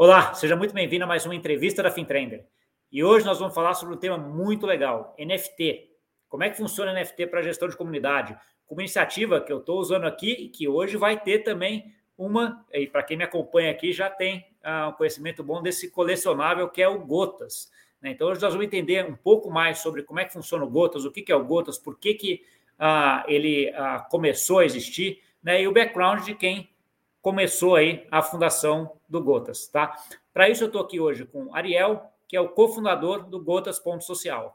Olá, seja muito bem-vindo a mais uma entrevista da FinTrender. E hoje nós vamos falar sobre um tema muito legal, NFT. Como é que funciona NFT para gestão de comunidade? Uma iniciativa que eu estou usando aqui e que hoje vai ter também uma, e para quem me acompanha aqui já tem uh, um conhecimento bom desse colecionável que é o Gotas. Né? Então hoje nós vamos entender um pouco mais sobre como é que funciona o Gotas, o que, que é o Gotas, por que, que uh, ele uh, começou a existir, né? e o background de quem começou aí a fundação do Gotas, tá? Para isso eu estou aqui hoje com Ariel, que é o cofundador do Gotas Ponto Social.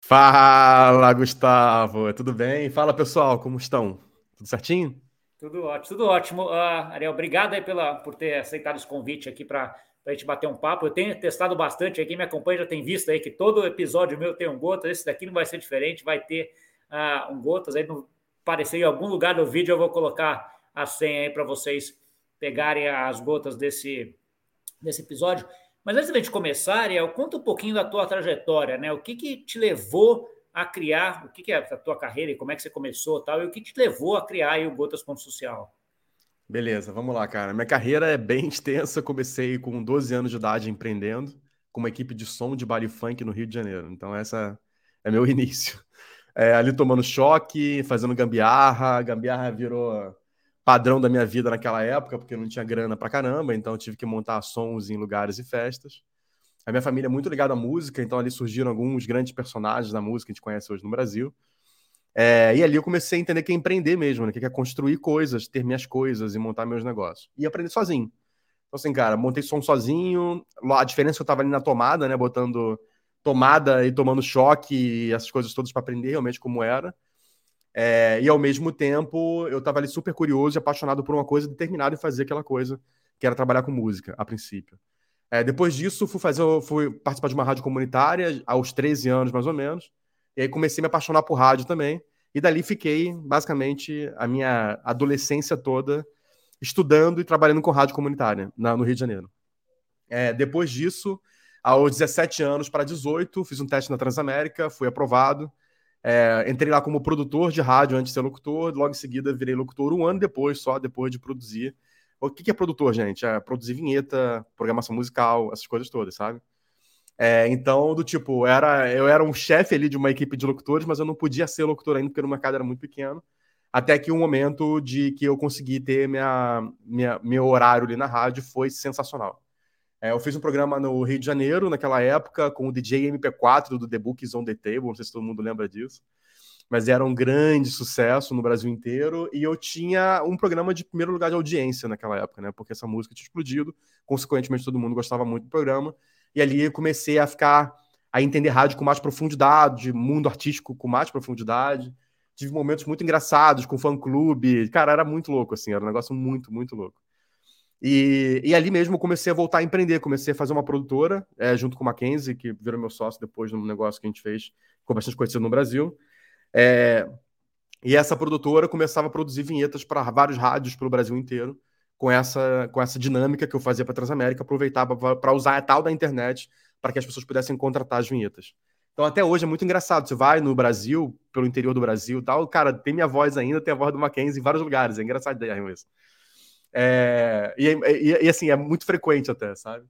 Fala, Gustavo, tudo bem? Fala, pessoal, como estão? Tudo certinho? Tudo ótimo, tudo ótimo. Uh, Ariel, obrigado aí pela, por ter aceitado esse convite aqui para a gente bater um papo. Eu tenho testado bastante, aí quem me acompanha já tem visto aí que todo episódio meu tem um Gotas, esse daqui não vai ser diferente, vai ter uh, um Gotas, aí no aparecer em algum lugar do vídeo eu vou colocar a senha aí para vocês pegarem as gotas desse, desse episódio. Mas antes da gente começar, Ariel, conta um pouquinho da tua trajetória, né? O que, que te levou a criar, o que, que é a tua carreira e como é que você começou tal, e o que te levou a criar o Gotas Ponto Social? Beleza, vamos lá, cara. Minha carreira é bem extensa. Comecei com 12 anos de idade empreendendo com uma equipe de som de baile funk no Rio de Janeiro. Então, essa é meu início. É, ali tomando choque, fazendo gambiarra. Gambiarra virou padrão da minha vida naquela época, porque eu não tinha grana pra caramba, então eu tive que montar sons em lugares e festas. A minha família é muito ligada à música, então ali surgiram alguns grandes personagens da música que a gente conhece hoje no Brasil. É, e ali eu comecei a entender que é empreender mesmo, né? que é construir coisas, ter minhas coisas e montar meus negócios. E aprender sozinho. Então, assim, cara, montei som sozinho. A diferença é que eu tava ali na tomada, né? Botando tomada e tomando choque e essas coisas todas para aprender realmente como era. É, e ao mesmo tempo, eu estava ali super curioso e apaixonado por uma coisa, determinado em fazer aquela coisa, que era trabalhar com música, a princípio. É, depois disso, fui, fazer, fui participar de uma rádio comunitária, aos 13 anos mais ou menos, e aí comecei a me apaixonar por rádio também. E dali fiquei, basicamente, a minha adolescência toda estudando e trabalhando com rádio comunitária na, no Rio de Janeiro. É, depois disso, aos 17 anos para 18, fiz um teste na Transamérica, fui aprovado é, entrei lá como produtor de rádio antes de ser locutor, logo em seguida virei locutor um ano depois, só depois de produzir. O que, que é produtor, gente? É produzir vinheta, programação musical, essas coisas todas, sabe? É, então, do tipo, era, eu era um chefe ali de uma equipe de locutores, mas eu não podia ser locutor ainda porque o mercado era muito pequeno. Até que o um momento de que eu consegui ter minha, minha, meu horário ali na rádio foi sensacional. É, eu fiz um programa no Rio de Janeiro, naquela época, com o DJ MP4 do The Books on the Table, não sei se todo mundo lembra disso, mas era um grande sucesso no Brasil inteiro, e eu tinha um programa de primeiro lugar de audiência naquela época, né, porque essa música tinha explodido, consequentemente todo mundo gostava muito do programa, e ali comecei a ficar, a entender rádio com mais profundidade, mundo artístico com mais profundidade, tive momentos muito engraçados com fã-clube, cara, era muito louco, assim, era um negócio muito, muito louco. E, e ali mesmo comecei a voltar a empreender, comecei a fazer uma produtora, é, junto com o Mackenzie, que virou meu sócio depois de um negócio que a gente fez, ficou bastante conhecido no Brasil. É, e essa produtora começava a produzir vinhetas para vários rádios pelo Brasil inteiro, com essa, com essa dinâmica que eu fazia para Transamérica, aproveitava para usar a tal da internet para que as pessoas pudessem contratar as vinhetas. Então, até hoje é muito engraçado. Você vai no Brasil, pelo interior do Brasil tal, cara, tem minha voz ainda, tem a voz do Mackenzie em vários lugares. É engraçado isso. É, e, e, e, assim, é muito frequente até, sabe?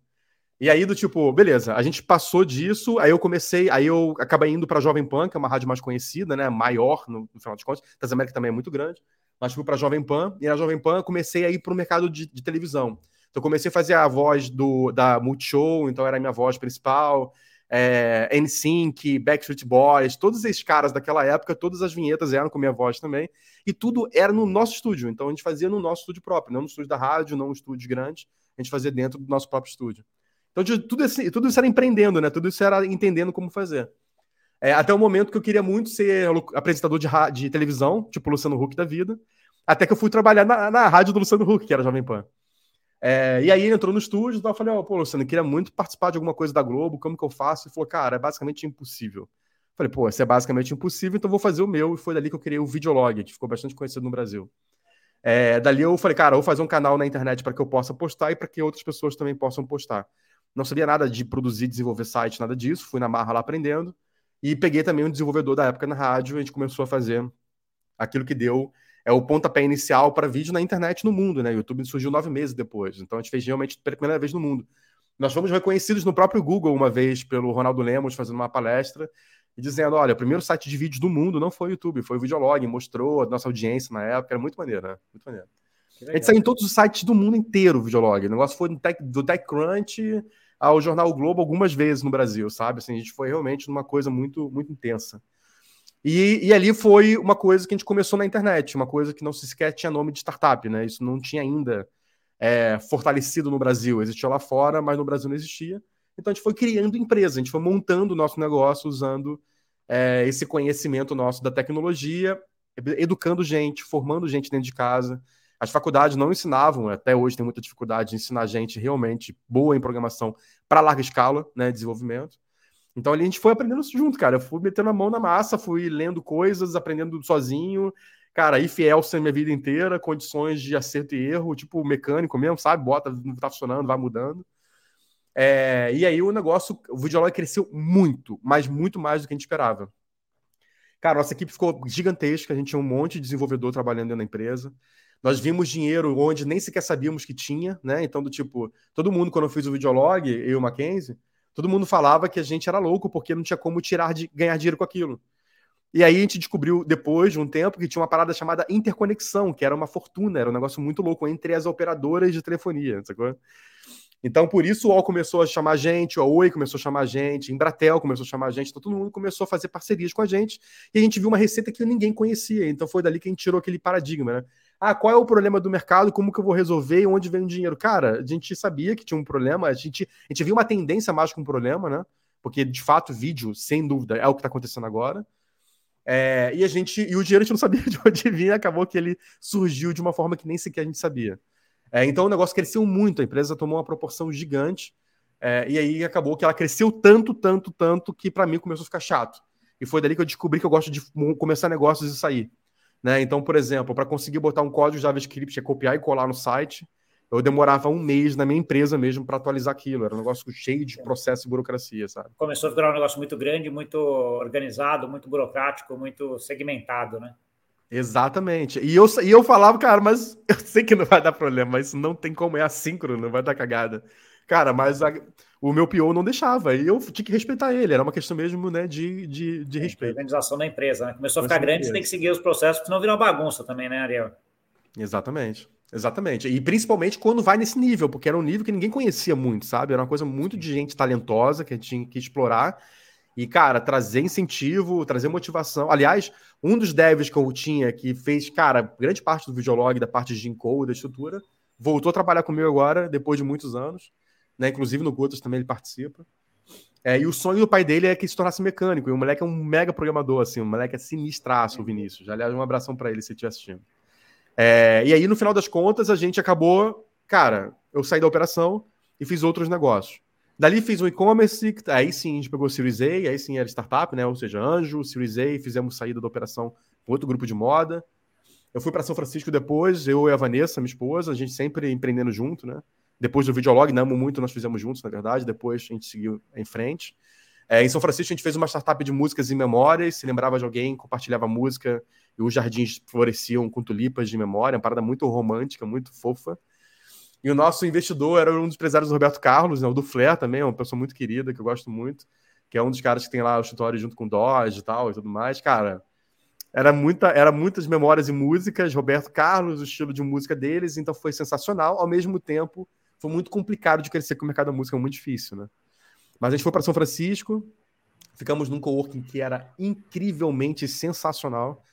E aí, do tipo, beleza, a gente passou disso, aí eu comecei, aí eu acabei indo para Jovem Pan, que é uma rádio mais conhecida, né? Maior, no, no final de contas. Transamérica também é muito grande, mas fui para Jovem Pan, e na Jovem Pan comecei a ir para o mercado de, de, televisão. Então, comecei a fazer a voz do, da Multishow, então era a minha voz principal é, NSYNC, Backstreet Boys, todos esses caras daquela época, todas as vinhetas eram com minha voz também, e tudo era no nosso estúdio, então a gente fazia no nosso estúdio próprio, não no estúdio da rádio, não no estúdio grande, a gente fazia dentro do nosso próprio estúdio. Então tudo, esse, tudo isso era empreendendo, né? Tudo isso era entendendo como fazer. É, até o momento que eu queria muito ser apresentador de, de televisão, tipo Luciano Huck da vida, até que eu fui trabalhar na, na rádio do Luciano Huck, que era Jovem Pan. É, e aí ele entrou no estúdio, então eu falei, ó, oh, pô, Luciano, eu queria muito participar de alguma coisa da Globo, como que eu faço? Ele falou, cara, é basicamente impossível. Eu falei, pô, se é basicamente impossível, então vou fazer o meu, e foi dali que eu criei o Videolog, que ficou bastante conhecido no Brasil. É, dali eu falei, cara, vou fazer um canal na internet para que eu possa postar e para que outras pessoas também possam postar. Não sabia nada de produzir, desenvolver site, nada disso, fui na marra lá aprendendo, e peguei também um desenvolvedor da época na rádio, a gente começou a fazer aquilo que deu é o pontapé inicial para vídeo na internet no mundo, né? O YouTube surgiu nove meses depois. Então a gente fez realmente pela primeira vez no mundo. Nós fomos reconhecidos no próprio Google uma vez pelo Ronaldo Lemos fazendo uma palestra e dizendo: olha, o primeiro site de vídeos do mundo não foi o YouTube, foi o Videolog, mostrou a nossa audiência na época, era muito maneiro, né? Muito maneiro. A gente saiu em todos os sites do mundo inteiro, o Videolog. O negócio foi do, Tech, do TechCrunch ao Jornal o Globo algumas vezes no Brasil, sabe? Assim, a gente foi realmente numa coisa muito, muito intensa. E, e, ali foi uma coisa que a gente começou na internet, uma coisa que não se sequer tinha nome de startup, né? Isso não tinha ainda é, fortalecido no Brasil. Existia lá fora, mas no Brasil não existia. Então a gente foi criando empresa, a gente foi montando o nosso negócio usando é, esse conhecimento nosso da tecnologia, educando gente, formando gente dentro de casa. As faculdades não ensinavam, até hoje tem muita dificuldade de ensinar gente realmente boa em programação para larga escala, né, desenvolvimento. Então ali a gente foi aprendendo isso junto, cara. Eu fui metendo a mão na massa, fui lendo coisas, aprendendo sozinho. Cara, if else a minha vida inteira, condições de acerto e erro, tipo mecânico mesmo, sabe? Bota, não tá funcionando, vai mudando. É, e aí o negócio, o Videolog cresceu muito, mas muito mais do que a gente esperava. Cara, nossa equipe ficou gigantesca, a gente tinha um monte de desenvolvedor trabalhando da empresa. Nós vimos dinheiro onde nem sequer sabíamos que tinha, né? Então, do tipo, todo mundo, quando eu fiz o Videolog, eu e o Mackenzie, todo mundo falava que a gente era louco porque não tinha como tirar de ganhar dinheiro com aquilo. E aí a gente descobriu, depois de um tempo, que tinha uma parada chamada interconexão, que era uma fortuna, era um negócio muito louco entre as operadoras de telefonia, sacou? Então, por isso, o UOL começou a chamar a gente, o Oi começou a chamar a gente, Embratel começou a chamar a gente, então todo mundo começou a fazer parcerias com a gente, e a gente viu uma receita que ninguém conhecia, então foi dali que a gente tirou aquele paradigma, né? Ah, qual é o problema do mercado, como que eu vou resolver e onde vem o dinheiro? Cara, a gente sabia que tinha um problema, a gente, a gente viu uma tendência mais que um problema, né? Porque, de fato, vídeo, sem dúvida, é o que está acontecendo agora. É, e a gente, e o dinheiro a gente não sabia de onde vinha, acabou que ele surgiu de uma forma que nem sequer a gente sabia. É, então o negócio cresceu muito, a empresa tomou uma proporção gigante, é, e aí acabou que ela cresceu tanto, tanto, tanto, que para mim começou a ficar chato. E foi dali que eu descobri que eu gosto de começar negócios e sair. Né? Então, por exemplo, para conseguir botar um código JavaScript, é copiar e colar no site, eu demorava um mês na minha empresa mesmo para atualizar aquilo. Era um negócio cheio de processo e burocracia, sabe? Começou a virar um negócio muito grande, muito organizado, muito burocrático, muito segmentado, né? Exatamente. E eu, e eu falava, cara, mas eu sei que não vai dar problema, mas isso não tem como, é assíncrono, não vai dar cagada. Cara, mas a, o meu PO não deixava, e eu tinha que respeitar ele, era uma questão mesmo, né, de, de, de respeito. A organização da empresa, né? Começou a ficar grande, você tem que seguir os processos, senão vira uma bagunça também, né, Ariel? Exatamente. Exatamente. E principalmente quando vai nesse nível, porque era um nível que ninguém conhecia muito, sabe? Era uma coisa muito de gente talentosa que a gente tinha que explorar. E, cara, trazer incentivo, trazer motivação. Aliás, um dos devs que eu tinha, que fez, cara, grande parte do videolog, da parte de encode, da estrutura, voltou a trabalhar comigo agora, depois de muitos anos. Né? Inclusive no Gotas também ele participa. É, e o sonho do pai dele é que se tornasse mecânico. E o moleque é um mega programador, assim. O moleque é sinistraço, o Vinícius. Aliás, um abração para ele se estiver assistindo. É, e aí, no final das contas, a gente acabou. Cara, eu saí da operação e fiz outros negócios. Dali fiz um e-commerce, aí sim a gente pegou o Series A, aí sim era startup, né? Ou seja, Anjo, Series A, fizemos saída da operação com outro grupo de moda. Eu fui para São Francisco depois, eu e a Vanessa, minha esposa, a gente sempre empreendendo junto, né? Depois do videolog, não muito, nós fizemos juntos, na verdade, depois a gente seguiu em frente. É, em São Francisco, a gente fez uma startup de músicas e memórias, se lembrava de alguém, compartilhava música, e os jardins floresciam com tulipas de memória, uma parada muito romântica, muito fofa. E o nosso investidor era um dos empresários do Roberto Carlos, né, o do Flair também, uma pessoa muito querida, que eu gosto muito, que é um dos caras que tem lá o escritório junto com o Dodge e tal e tudo mais. Cara, era, muita, era muitas memórias e músicas, Roberto Carlos, o estilo de música deles, então foi sensacional. Ao mesmo tempo, foi muito complicado de crescer com o mercado da música, é muito difícil, né? Mas a gente foi para São Francisco, ficamos num coworking que era incrivelmente sensacional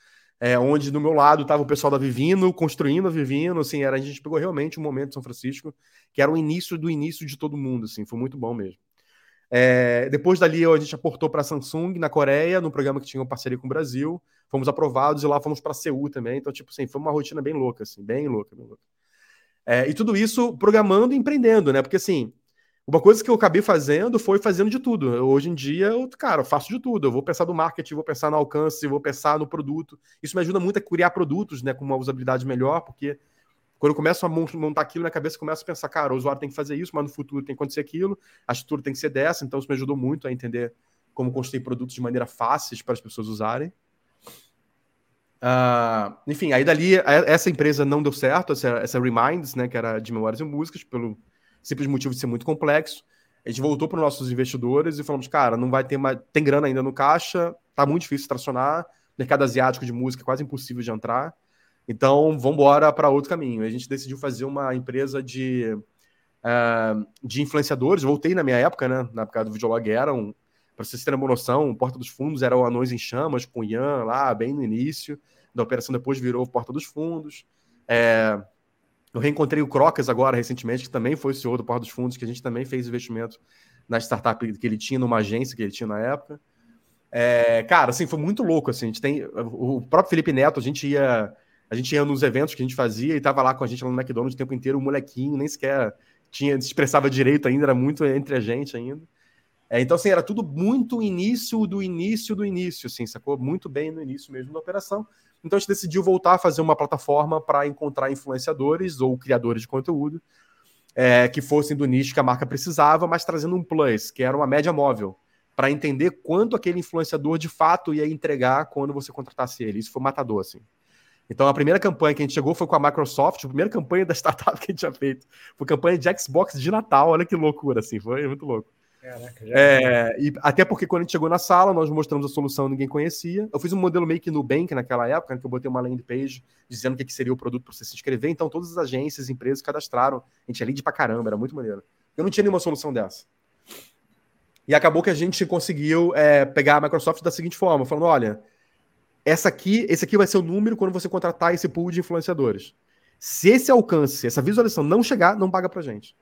é, onde do meu lado estava o pessoal da Vivino, construindo a Vivino, assim, era, a gente pegou realmente um momento em São Francisco, que era o início do início de todo mundo, assim, foi muito bom mesmo. É, depois dali a gente aportou para a Samsung na Coreia, no programa que tinha uma parceria com o Brasil, fomos aprovados e lá fomos para Seul também, então tipo assim, foi uma rotina bem louca, assim, bem louca, bem louca. É, e tudo isso programando e empreendendo, né? Porque assim, uma coisa que eu acabei fazendo foi fazendo de tudo. hoje em dia, eu, cara, eu faço de tudo. Eu vou pensar no marketing, vou pensar no alcance, vou pensar no produto. Isso me ajuda muito a criar produtos, né, com uma usabilidade melhor, porque quando eu começo a montar aquilo na cabeça, eu começo a pensar, cara, o usuário tem que fazer isso, mas no futuro tem que acontecer aquilo, a estrutura tem que ser dessa, então isso me ajudou muito a entender como construir produtos de maneira fácil para as pessoas usarem. Uh, enfim, aí dali, essa empresa não deu certo, essa, essa Reminds, né, que era de memórias e músicas, pelo simples motivo de ser muito complexo. A gente voltou para os nossos investidores e falamos, cara, não vai ter mais. Tem grana ainda no caixa, tá muito difícil tracionar. Mercado asiático de música é quase impossível de entrar. Então, vamos embora para outro caminho. A gente decidiu fazer uma empresa de, uh, de influenciadores. Voltei na minha época, né? Na época do Videolog era um. Para vocês terem uma noção, Porta dos Fundos era o Anões em Chamas, com Ian lá, bem no início da operação, depois virou Porta dos Fundos. É, eu reencontrei o Crocas agora, recentemente, que também foi o CEO do Porta dos Fundos, que a gente também fez investimento na startup que ele tinha, numa agência que ele tinha na época. É, cara, assim, foi muito louco, assim, a gente tem... O próprio Felipe Neto, a gente ia... A gente ia nos eventos que a gente fazia e tava lá com a gente lá no McDonald's o tempo inteiro, o molequinho, nem sequer tinha, se expressava direito ainda, era muito entre a gente ainda. É, então, assim, era tudo muito início do início do início, assim, sacou? Muito bem no início mesmo da operação. Então a gente decidiu voltar a fazer uma plataforma para encontrar influenciadores ou criadores de conteúdo é, que fossem do nicho que a marca precisava, mas trazendo um plus, que era uma média móvel, para entender quanto aquele influenciador de fato ia entregar quando você contratasse ele. Isso foi matador, assim. Então, a primeira campanha que a gente chegou foi com a Microsoft, a primeira campanha da startup que a gente tinha feito. Foi campanha de Xbox de Natal, olha que loucura, assim, foi muito louco. Caraca, é, e até porque quando a gente chegou na sala, nós mostramos a solução ninguém conhecia. Eu fiz um modelo meio que no Bank naquela época, que eu botei uma landing page dizendo o que, que seria o produto para você se inscrever. Então, todas as agências, empresas cadastraram. A gente é lead pra caramba, era muito maneiro. Eu não tinha nenhuma solução dessa. E acabou que a gente conseguiu é, pegar a Microsoft da seguinte forma, falando: olha, essa aqui, esse aqui vai ser o número quando você contratar esse pool de influenciadores. Se esse alcance, essa visualização não chegar, não paga pra gente.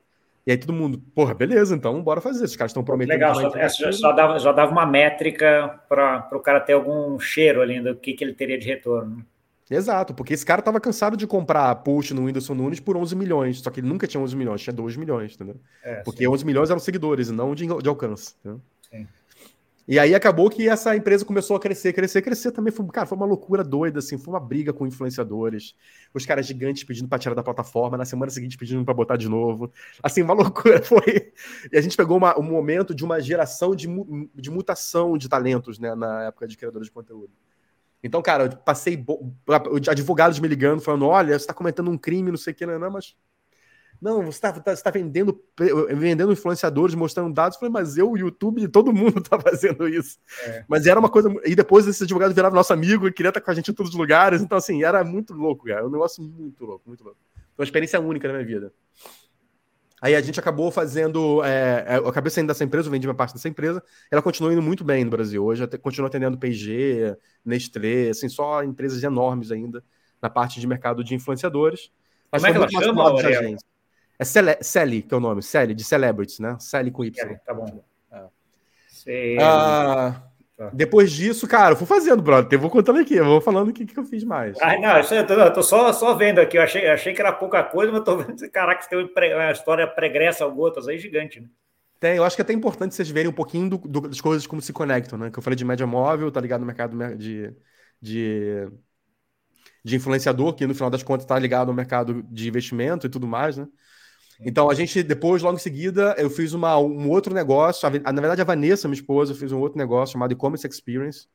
E aí todo mundo, porra, beleza, então bora fazer. Os caras estão prometendo. Legal, só, é, só, dava, já dava uma métrica para o cara ter algum cheiro ali do que, que ele teria de retorno. Exato, porque esse cara tava cansado de comprar post no Whindersson Nunes por 11 milhões, só que ele nunca tinha 11 milhões, tinha 2 milhões, entendeu? É, porque sim. 11 milhões eram seguidores e não de, de alcance. Entendeu? Sim. E aí acabou que essa empresa começou a crescer, crescer, crescer também. Foi, cara, foi uma loucura doida, assim, foi uma briga com influenciadores. Os caras gigantes pedindo para tirar da plataforma, na semana seguinte pedindo para botar de novo. Assim, uma loucura foi. E a gente pegou uma, um momento de uma geração de, de mutação de talentos, né, na época de criadores de conteúdo. Então, cara, eu passei advogados me ligando, falando: olha, você está cometendo um crime, não sei o que, não, não mas não, você está tá, tá vendendo, vendendo influenciadores, mostrando dados. Eu falei, mas eu, o YouTube, todo mundo está fazendo isso. É. Mas era uma coisa. E depois esse advogado virava nosso amigo e queria estar com a gente em todos os lugares. Então, assim, era muito louco, cara. Um negócio muito louco, muito louco. Foi uma experiência única na minha vida. Aí a gente acabou fazendo. É, é, eu acabei saindo dessa empresa, eu vendi uma parte dessa empresa. Ela continua indo muito bem no Brasil. Hoje continua atendendo PG, Nestlé, assim, só empresas enormes ainda na parte de mercado de influenciadores. Mas Como é que ela chama, é Cele Celi, que é o nome, Celi, de Celebrities, né? Celi com Y. É, tá bom. É. Ah, tá. depois disso, cara, eu fui fazendo, brother. Eu vou contando aqui, eu vou falando o que, que eu fiz mais. Ah, não, eu tô, eu tô só, só vendo aqui. Eu achei, achei que era pouca coisa, mas tô vendo. Caraca, você tem uma história pregressa ao gotas aí gigante, né? Tem, eu acho que é até importante vocês verem um pouquinho do, do, das coisas como se conectam, né? Que eu falei de média móvel, tá ligado no mercado de, de, de influenciador, que no final das contas tá ligado ao mercado de investimento e tudo mais, né? Então a gente, depois, logo em seguida, eu fiz uma, um outro negócio. A, na verdade, a Vanessa, minha esposa, fez um outro negócio chamado E-Commerce Experience,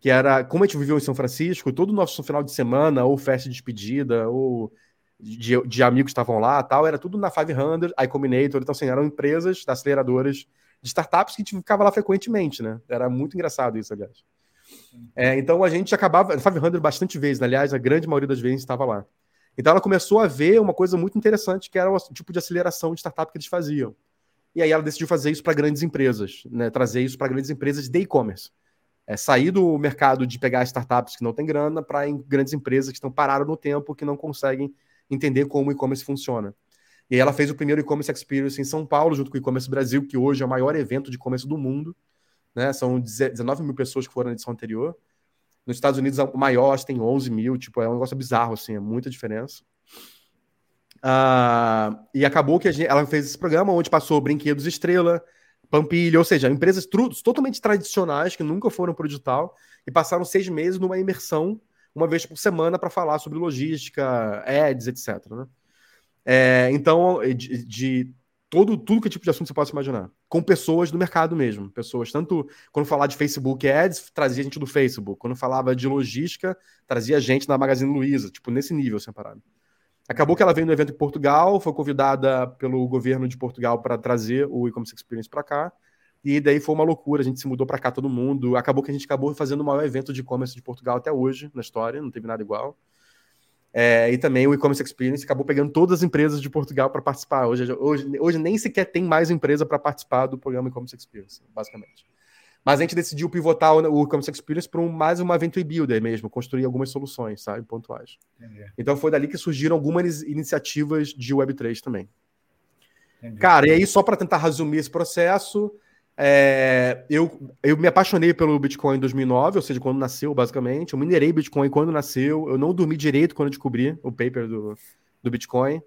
que era como a gente viveu em São Francisco, todo o nosso final de semana, ou festa de despedida, ou de, de amigos que estavam lá tal, era tudo na 500, iCombinator. Então, assim, eram empresas, aceleradoras de startups que a gente ficava lá frequentemente, né? Era muito engraçado isso, aliás. É, então a gente acabava, 500 bastante vezes, aliás, a grande maioria das vezes estava lá. Então ela começou a ver uma coisa muito interessante, que era o tipo de aceleração de startup que eles faziam. E aí ela decidiu fazer isso para grandes empresas, né? trazer isso para grandes empresas de e-commerce. É, sair do mercado de pegar startups que não têm grana para grandes empresas que estão paradas no tempo, que não conseguem entender como o e-commerce funciona. E aí ela fez o primeiro e-commerce experience em São Paulo, junto com o e-commerce Brasil, que hoje é o maior evento de e-commerce do mundo. Né? São 19 mil pessoas que foram na edição anterior. Nos Estados Unidos, o maior tem 11 mil, tipo, é um negócio bizarro, assim, é muita diferença. Uh, e acabou que gente, ela fez esse programa onde passou Brinquedos Estrela, Pampilha, ou seja, empresas totalmente tradicionais que nunca foram para o digital e passaram seis meses numa imersão, uma vez por semana, para falar sobre logística, ads, etc. Né? É, então, de, de todo tudo que tipo de assunto você possa imaginar, com pessoas do mercado mesmo, pessoas tanto quando falar de Facebook Ads, trazia gente do Facebook, quando falava de logística, trazia gente da Magazine Luiza, tipo nesse nível separado. Acabou que ela veio no evento em Portugal, foi convidada pelo governo de Portugal para trazer o e-commerce experience para cá. E daí foi uma loucura, a gente se mudou para cá todo mundo. Acabou que a gente acabou fazendo o maior evento de e-commerce de Portugal até hoje na história, não teve nada igual. É, e também o e-commerce experience acabou pegando todas as empresas de Portugal para participar. Hoje, hoje, hoje nem sequer tem mais empresa para participar do programa e-commerce experience, basicamente. Mas a gente decidiu pivotar o e-commerce experience para um, mais uma venture builder mesmo, construir algumas soluções, sabe, pontuais. Entendi. Então foi dali que surgiram algumas iniciativas de Web3 também. Entendi. Cara, e aí só para tentar resumir esse processo, é, eu, eu me apaixonei pelo Bitcoin em 2009, ou seja, quando nasceu, basicamente. Eu minerei Bitcoin quando nasceu. Eu não dormi direito quando descobri o paper do, do Bitcoin.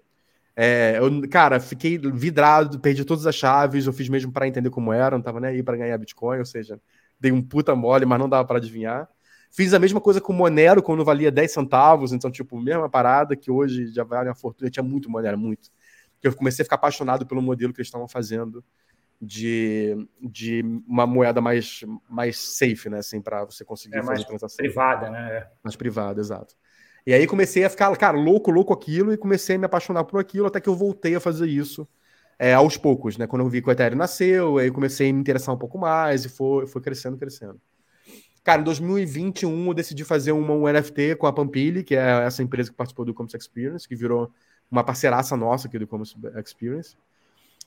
É, eu, cara, fiquei vidrado, perdi todas as chaves. Eu fiz mesmo para entender como era, não tava nem aí para ganhar Bitcoin, ou seja, dei um puta mole, mas não dava para adivinhar. Fiz a mesma coisa com o Monero quando valia 10 centavos, então, tipo, mesma parada que hoje já vale uma fortuna. Eu tinha muito Monero, muito. Eu comecei a ficar apaixonado pelo modelo que eles estavam fazendo de, de uma moeda mais, mais safe, né? Assim, para você conseguir é, fazer transação. Privada, né? Mais privada, exato. E aí comecei a ficar, cara, louco, louco aquilo, e comecei a me apaixonar por aquilo, até que eu voltei a fazer isso é, aos poucos, né? Quando eu vi que o Ethereum nasceu, aí comecei a me interessar um pouco mais e foi, foi crescendo, crescendo. Cara, em 2021 eu decidi fazer uma, um NFT com a Pampili, que é essa empresa que participou do Commerce Experience, que virou uma parceiraça nossa aqui do Commerce Experience.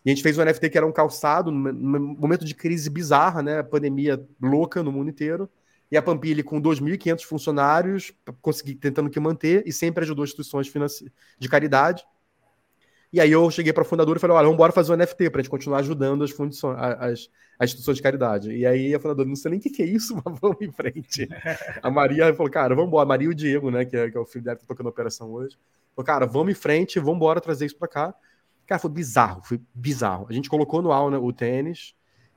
E a gente fez um NFT que era um calçado, num momento de crise bizarra, né? Pandemia louca no mundo inteiro. E a Pampilha, com 2.500 funcionários, consegui tentando que manter, e sempre ajudou instituições de caridade. E aí eu cheguei para a fundadora e falei: olha, vamos embora fazer um NFT para a gente continuar ajudando as, fundições, as, as, instituições de caridade. E aí a fundadora, não sei nem o que, que é isso, mas vamos em frente. a Maria falou: cara, vamos embora. A Maria e o Diego, né, que é, que é o filho dela que está tocando a operação hoje. Falou: cara, vamos em frente, vamos embora trazer isso para cá. Cara, foi bizarro, foi bizarro. A gente colocou no aula né, o tênis,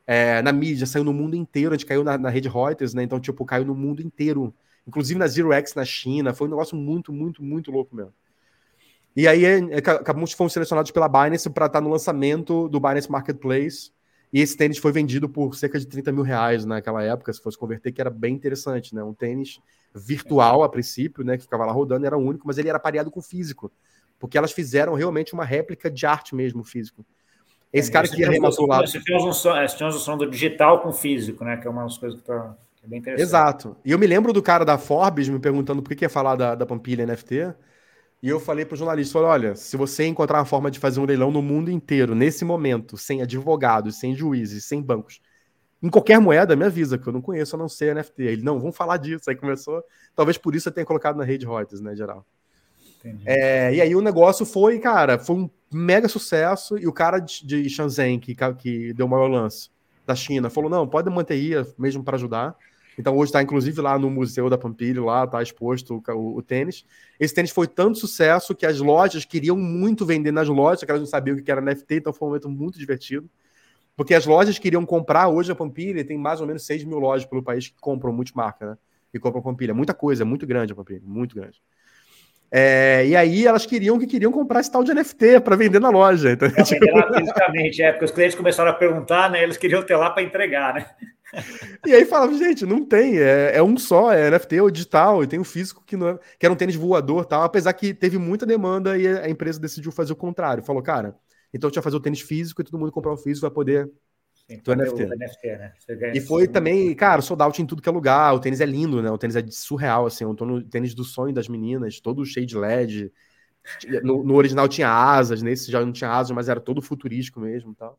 é, na mídia, saiu no mundo inteiro, a gente caiu na, na rede Reuters, né? Então, tipo, caiu no mundo inteiro. Inclusive na Zero X na China. Foi um negócio muito, muito, muito louco mesmo. E aí é, é, acabamos fomos selecionados pela Binance para estar no lançamento do Binance Marketplace. E esse tênis foi vendido por cerca de 30 mil reais naquela época, se fosse converter, que era bem interessante, né? Um tênis virtual a princípio, né? Que ficava lá rodando, era único, mas ele era pareado com físico porque elas fizeram realmente uma réplica de arte mesmo físico. Esse é, cara que arrematou lá. Você tem uma junção do digital com físico, né? Que é uma das coisas que, tá, que é bem interessante. Exato. E eu me lembro do cara da Forbes me perguntando por que, que ia falar da, da Pampilha NFT. E eu falei para o jornalista: falei, olha, se você encontrar uma forma de fazer um leilão no mundo inteiro, nesse momento, sem advogados, sem juízes, sem bancos, em qualquer moeda, me avisa, que eu não conheço a não ser NFT. Ele, não, vamos falar disso. Aí começou. Talvez por isso eu tenha colocado na rede Reuters, né, geral. É, e aí o negócio foi, cara, foi um mega sucesso. E o cara de, de Shenzhen, que, que deu o maior lance da China, falou: não, pode manter aí, mesmo para ajudar. Então hoje está inclusive lá no Museu da Pampilha, lá está exposto o, o, o, tênis. Esse tênis foi tanto sucesso que as lojas queriam muito vender nas lojas, que elas não sabiam o que era NFT, então foi um momento muito divertido. Porque as lojas queriam comprar hoje a Pampilha, tem mais ou menos 6 mil lojas pelo país que compram multimarca, né? E compram Pampilha. Muita coisa, muito grande a Pampilha, muito grande. É, e aí elas queriam que queriam comprar esse tal de NFT para vender na loja. Então, pra tipo... vender lá fisicamente, é, porque os clientes começaram a perguntar, né? Eles queriam ter lá para entregar, né? E aí falava, gente, não tem, é, é, um só, é NFT ou digital, e tem o físico que não é, que era um tênis voador tal, apesar que teve muita demanda e a empresa decidiu fazer o contrário. Falou, cara, então a gente vai fazer o tênis físico e todo mundo comprar o físico vai poder Sim, do NFT. NFT né? E foi também, cara, sold em tudo que é lugar. O tênis é lindo, né? O tênis é surreal, assim. Eu tô no tênis do sonho das meninas, todo cheio de LED. No, no, original tinha asas, nesse já não tinha asas, mas era todo futurístico mesmo tal.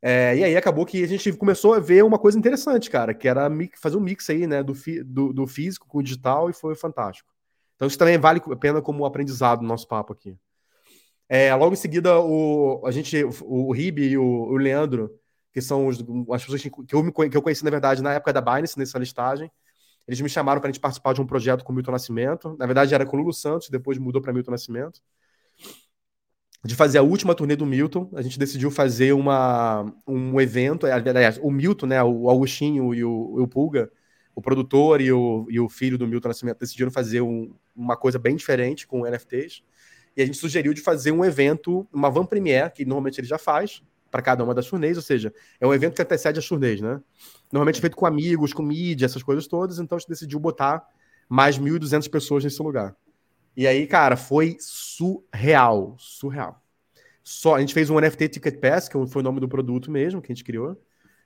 É, e aí acabou que a gente começou a ver uma coisa interessante, cara, que era fazer um mix aí, né, do, do, do físico com o digital e foi fantástico. Então isso também vale a pena como aprendizado no nosso papo aqui. É, logo em seguida, o, a gente, o, o Ribe e o, o Leandro que são os, as pessoas que eu, me, que eu conheci, na verdade, na época da Binance, nessa listagem. Eles me chamaram para a gente participar de um projeto com Milton Nascimento. Na verdade, era com o Lulu Santos, depois mudou para Milton Nascimento. De fazer a última turnê do Milton. A gente decidiu fazer uma, um evento. É, aliás, o Milton, né, o Augustinho e o, o Pulga, o produtor e o, e o filho do Milton Nascimento, decidiram fazer um, uma coisa bem diferente com NFTs. E a gente sugeriu de fazer um evento, uma van premiere, que normalmente ele já faz, para cada uma das turnês, ou seja, é um evento que antecede as turnês, né? Normalmente é feito com amigos, com mídia, essas coisas todas, então a gente decidiu botar mais 1.200 pessoas nesse lugar. E aí, cara, foi surreal, surreal. Só, a gente fez um NFT Ticket Pass, que foi o nome do produto mesmo que a gente criou.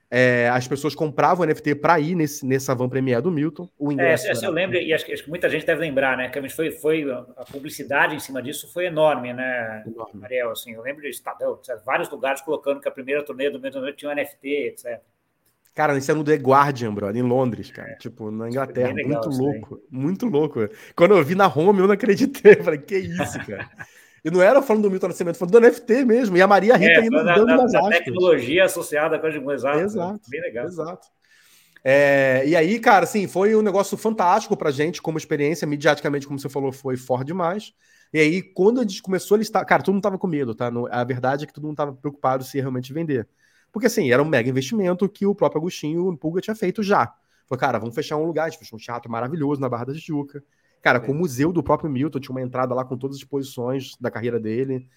É, as pessoas compravam o NFT para ir nesse, nessa van premier do Milton. O é, ingresso é, eu lembro, e acho que, acho que, muita gente deve lembrar, né? Que foi, foi a publicidade em cima disso foi enorme, né, enorme. Ariel? Assim, eu lembro de Estadão, vários lugares colocando que a primeira turnê do Milton tinha um NFT, etc. Cara, isso é no The Guardian, brother, em Londres, cara. É. Tipo, na Inglaterra. Muito louco. Muito louco. Quando eu vi na Home, eu não acreditei. Eu falei, que isso, cara? E não era falando do Milton Nascimento, falando do NFT mesmo. E a Maria Rita é, ainda dando da, da tecnologia associada com a exato. Exato. Bem legal. Exato. É, e aí, cara, assim, foi um negócio fantástico pra gente como experiência. Mediaticamente, como você falou, foi forte demais. E aí, quando a gente começou a listar. Cara, todo mundo tava com medo, tá? A verdade é que todo mundo tava preocupado se ia realmente vender. Porque, assim, era um mega investimento que o próprio Agostinho Pulga tinha feito já. Falei, cara, vamos fechar um lugar. A gente fechou um teatro maravilhoso na Barra da Tijuca. Cara, com o museu do próprio Milton, tinha uma entrada lá com todas as exposições da carreira dele.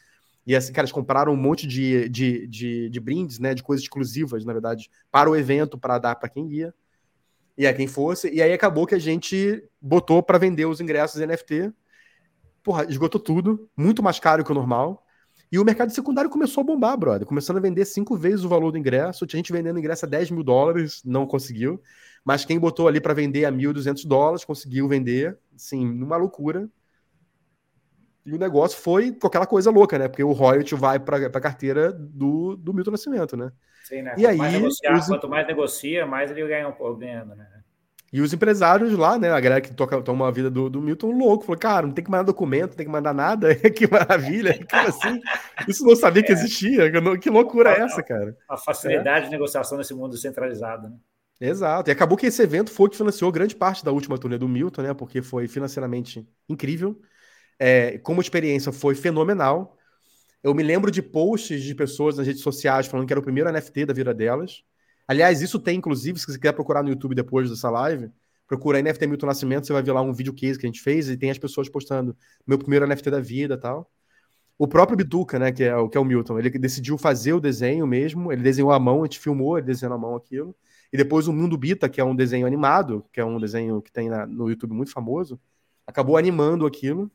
E assim, cara, eles compraram um monte de, de, de, de brindes, né? De coisas exclusivas, na verdade, para o evento, para dar para quem ia. E a quem fosse. E aí acabou que a gente botou para vender os ingressos NFT. Porra, esgotou tudo, muito mais caro que o normal. E o mercado secundário começou a bombar, brother. Começando a vender cinco vezes o valor do ingresso. Tinha gente vendendo ingresso a 10 mil dólares, não conseguiu. Mas quem botou ali para vender a 1.200 dólares conseguiu vender, sim, numa loucura. E o negócio foi com aquela coisa louca, né? Porque o royalty vai para a carteira do, do Milton Nascimento, né? Sim, né? E quanto aí, mais negociar, os... quanto mais negocia, mais ele ganha um pouco ganhando, né? E os empresários lá, né? A galera que toca, toma a vida do, do Milton louco, falou: cara, não tem que mandar documento, não tem que mandar nada. que maravilha. Como assim? Isso não sabia que é. existia. Que loucura é essa, cara? A facilidade é. de negociação nesse mundo centralizado, né? Exato. E acabou que esse evento foi que financiou grande parte da última turnê do Milton, né? Porque foi financeiramente incrível. É, como experiência foi fenomenal. Eu me lembro de posts de pessoas nas redes sociais falando que era o primeiro NFT da vida delas. Aliás, isso tem, inclusive, se você quiser procurar no YouTube depois dessa live, procura NFT Milton Nascimento, você vai ver lá um vídeo case que a gente fez e tem as pessoas postando meu primeiro NFT da vida tal. O próprio Biduca, né, que é, que é o Milton, ele decidiu fazer o desenho mesmo, ele desenhou à mão, a gente filmou ele desenhando à mão aquilo. E depois o Mundo Bita, que é um desenho animado, que é um desenho que tem na, no YouTube muito famoso, acabou animando aquilo.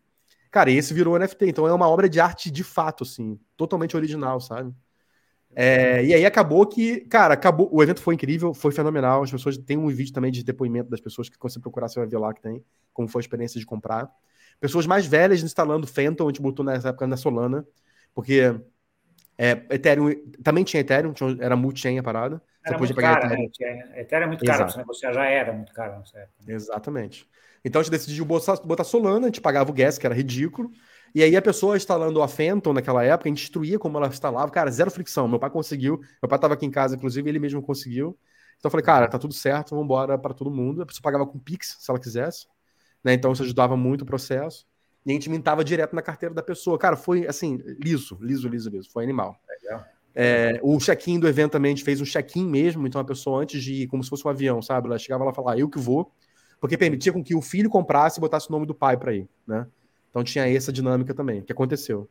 Cara, esse virou NFT, então é uma obra de arte de fato, assim, totalmente original, sabe? É, e aí acabou que, cara, acabou. O evento foi incrível, foi fenomenal. As pessoas têm um vídeo também de depoimento das pessoas que quando você procurar, você vai ver lá que tem, como foi a experiência de comprar. Pessoas mais velhas instalando Phantom, a gente botou nessa época na Solana, porque é, Ethereum também tinha Ethereum, tinha, era multi-chain a parada. Era pegar cara, Ethereum. Né? Ethereum é muito caro, Exato. você negociar já era muito caro. Exatamente. Então a gente decidiu botar, botar Solana, a gente pagava o gas, que era ridículo. E aí a pessoa instalando a Phantom naquela época, a gente instruía como ela instalava, cara, zero fricção. Meu pai conseguiu, meu pai estava aqui em casa, inclusive, ele mesmo conseguiu. Então eu falei, cara, tá tudo certo, vamos embora para todo mundo. A pessoa pagava com Pix, se ela quisesse. Né? Então isso ajudava muito o processo. E a gente mintava direto na carteira da pessoa. Cara, foi assim, liso, liso, liso, liso. Foi animal. Legal. É, o check-in do evento também, a gente fez um check-in mesmo, então a pessoa antes de ir, como se fosse um avião, sabe? Ela chegava lá e falava, ah, eu que vou, porque permitia com que o filho comprasse e botasse o nome do pai para ir, né? Então tinha essa dinâmica também, que aconteceu.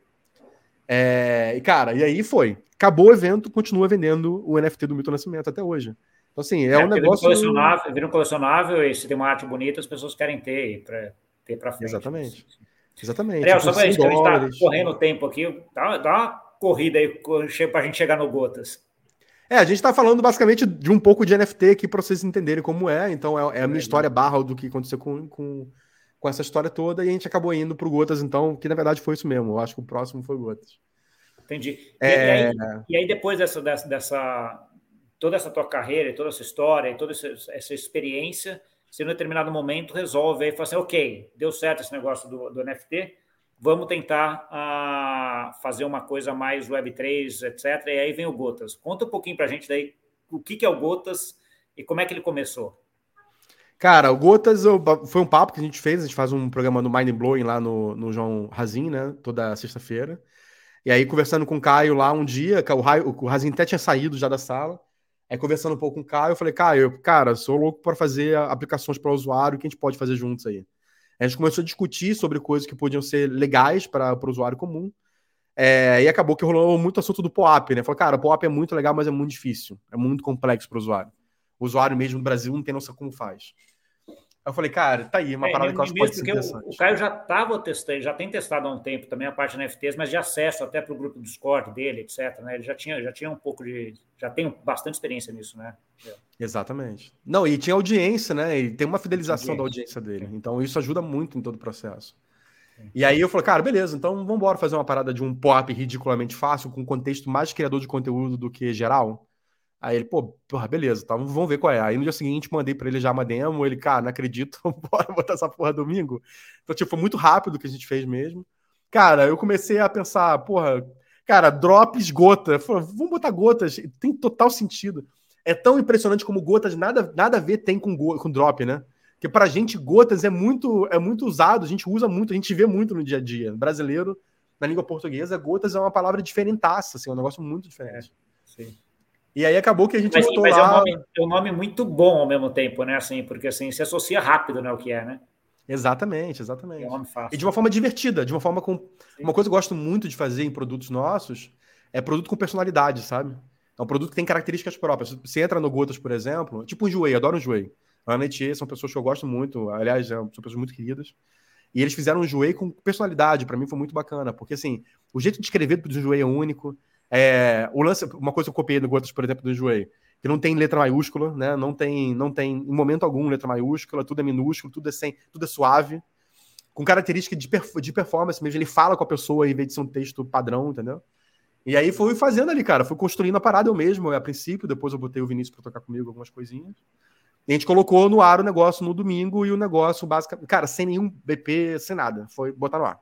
É, e, cara, e aí foi. Acabou o evento, continua vendendo o NFT do Milton Nascimento até hoje. Então, assim, é, é um negócio. Colecionável, vira um colecionável e se tem uma arte bonita, as pessoas querem ter para ter para frente. Exatamente. Exatamente. Ariel, só para a gente está correndo o tempo aqui, dá, dá uma corrida aí para a gente chegar no Gotas. É, a gente está falando basicamente de um pouco de NFT aqui para vocês entenderem como é. Então, é, é a minha história barra do que aconteceu com, com com essa história toda e a gente acabou indo pro Gotas, então, que na verdade foi isso mesmo. Eu acho que o próximo foi Gotas. Entendi. É... E, aí, e, aí, depois dessa, dessa, dessa, toda essa tua carreira, toda essa história, e toda essa, essa experiência, você em determinado momento resolve aí falar assim, ok, deu certo esse negócio do, do NFT, vamos tentar uh, fazer uma coisa mais Web3, etc. E aí vem o Gotas. Conta um pouquinho para a gente daí o que, que é o Gotas e como é que ele começou. Cara, o Gotas foi um papo que a gente fez, a gente faz um programa no Mind Blowing lá no, no João Razin, né? Toda sexta-feira. E aí, conversando com o Caio lá um dia, o, o Razin até tinha saído já da sala. Aí, conversando um pouco com o Caio, eu falei, Caio, cara, sou louco para fazer aplicações para o usuário, o que a gente pode fazer juntos aí? A gente começou a discutir sobre coisas que podiam ser legais para o usuário comum. É, e acabou que rolou muito assunto do POAP, né? Falou, cara, o POAP é muito legal, mas é muito difícil. É muito complexo para o usuário. O usuário mesmo no Brasil não tem noção como faz. Eu falei, cara, tá aí, uma é, parada que eu acho que pode ser interessante. O, o Caio já estava testando, já tem testado há um tempo também a parte de NFTs, mas de acesso até para o grupo do Discord dele, etc. Né? Ele já tinha, já tinha um pouco de. Já tem bastante experiência nisso, né? Exatamente. Não, e tinha audiência, né? E tem uma fidelização da audiência dele. Então isso ajuda muito em todo o processo. E aí eu falei, cara, beleza, então vamos embora fazer uma parada de um pop ridiculamente fácil, com contexto mais criador de conteúdo do que geral. Aí ele, pô, porra, beleza, tá, vamos ver qual é. Aí no dia seguinte mandei para ele já uma demo, ele, cara, não acredito, bora botar essa porra domingo. Então, tipo, foi muito rápido que a gente fez mesmo. Cara, eu comecei a pensar, porra, cara, drops gota. Falei, vamos botar gotas, tem total sentido. É tão impressionante como gotas nada, nada a ver tem com, go, com drop, né? Porque pra gente, gotas é muito, é muito usado, a gente usa muito, a gente vê muito no dia a dia. Brasileiro, na língua portuguesa, gotas é uma palavra diferentaça, assim, é um negócio muito diferente. É, sim. E aí acabou que a gente mas, botou mas lá... é, um nome, é um nome muito bom ao mesmo tempo, né? Assim, porque assim, se associa rápido, né? O que é, né? Exatamente, exatamente. É um nome fácil. E de uma forma divertida, de uma forma com. Sim. Uma coisa que eu gosto muito de fazer em produtos nossos é produto com personalidade, sabe? É um produto que tem características próprias. Você entra no Gotas, por exemplo, tipo um Jouei, adoro um Jouei. A Ana e são pessoas que eu gosto muito, aliás, são pessoas muito queridas. E eles fizeram um Jouei com personalidade, para mim foi muito bacana, porque assim, o jeito de escrever do Jouei é único, é, o lance, uma coisa que eu copiei no Gotas, por exemplo, do Enjoei, que não tem letra maiúscula, né? Não tem, não tem em momento algum letra maiúscula, tudo é minúsculo, tudo é sem, tudo é suave, com característica de, de performance mesmo. Ele fala com a pessoa em vez de ser um texto padrão, entendeu? E aí fui fazendo ali, cara, fui construindo a parada eu mesmo, a princípio, depois eu botei o Vinícius para tocar comigo algumas coisinhas. E a gente colocou no ar o negócio no domingo e o negócio basicamente, cara, sem nenhum BP, sem nada, foi botar no ar.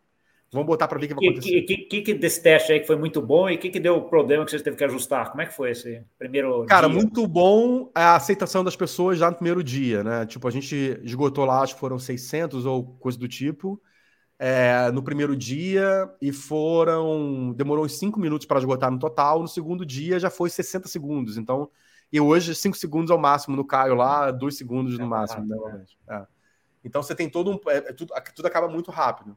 Vamos botar para ver o que vai acontecer. O que, que, que, desse teste aí que foi muito bom e o que, que deu problema que vocês teve que ajustar? Como é que foi esse primeiro Cara, dia? muito bom a aceitação das pessoas já no primeiro dia, né? Tipo, a gente esgotou lá, acho que foram 600 ou coisa do tipo, é, no primeiro dia e foram... Demorou uns 5 minutos para esgotar no total. No segundo dia já foi 60 segundos. Então, e hoje 5 segundos é o máximo no Caio lá, 2 segundos no é, máximo, né? É. Então você tem todo um... É, tudo, tudo acaba muito rápido.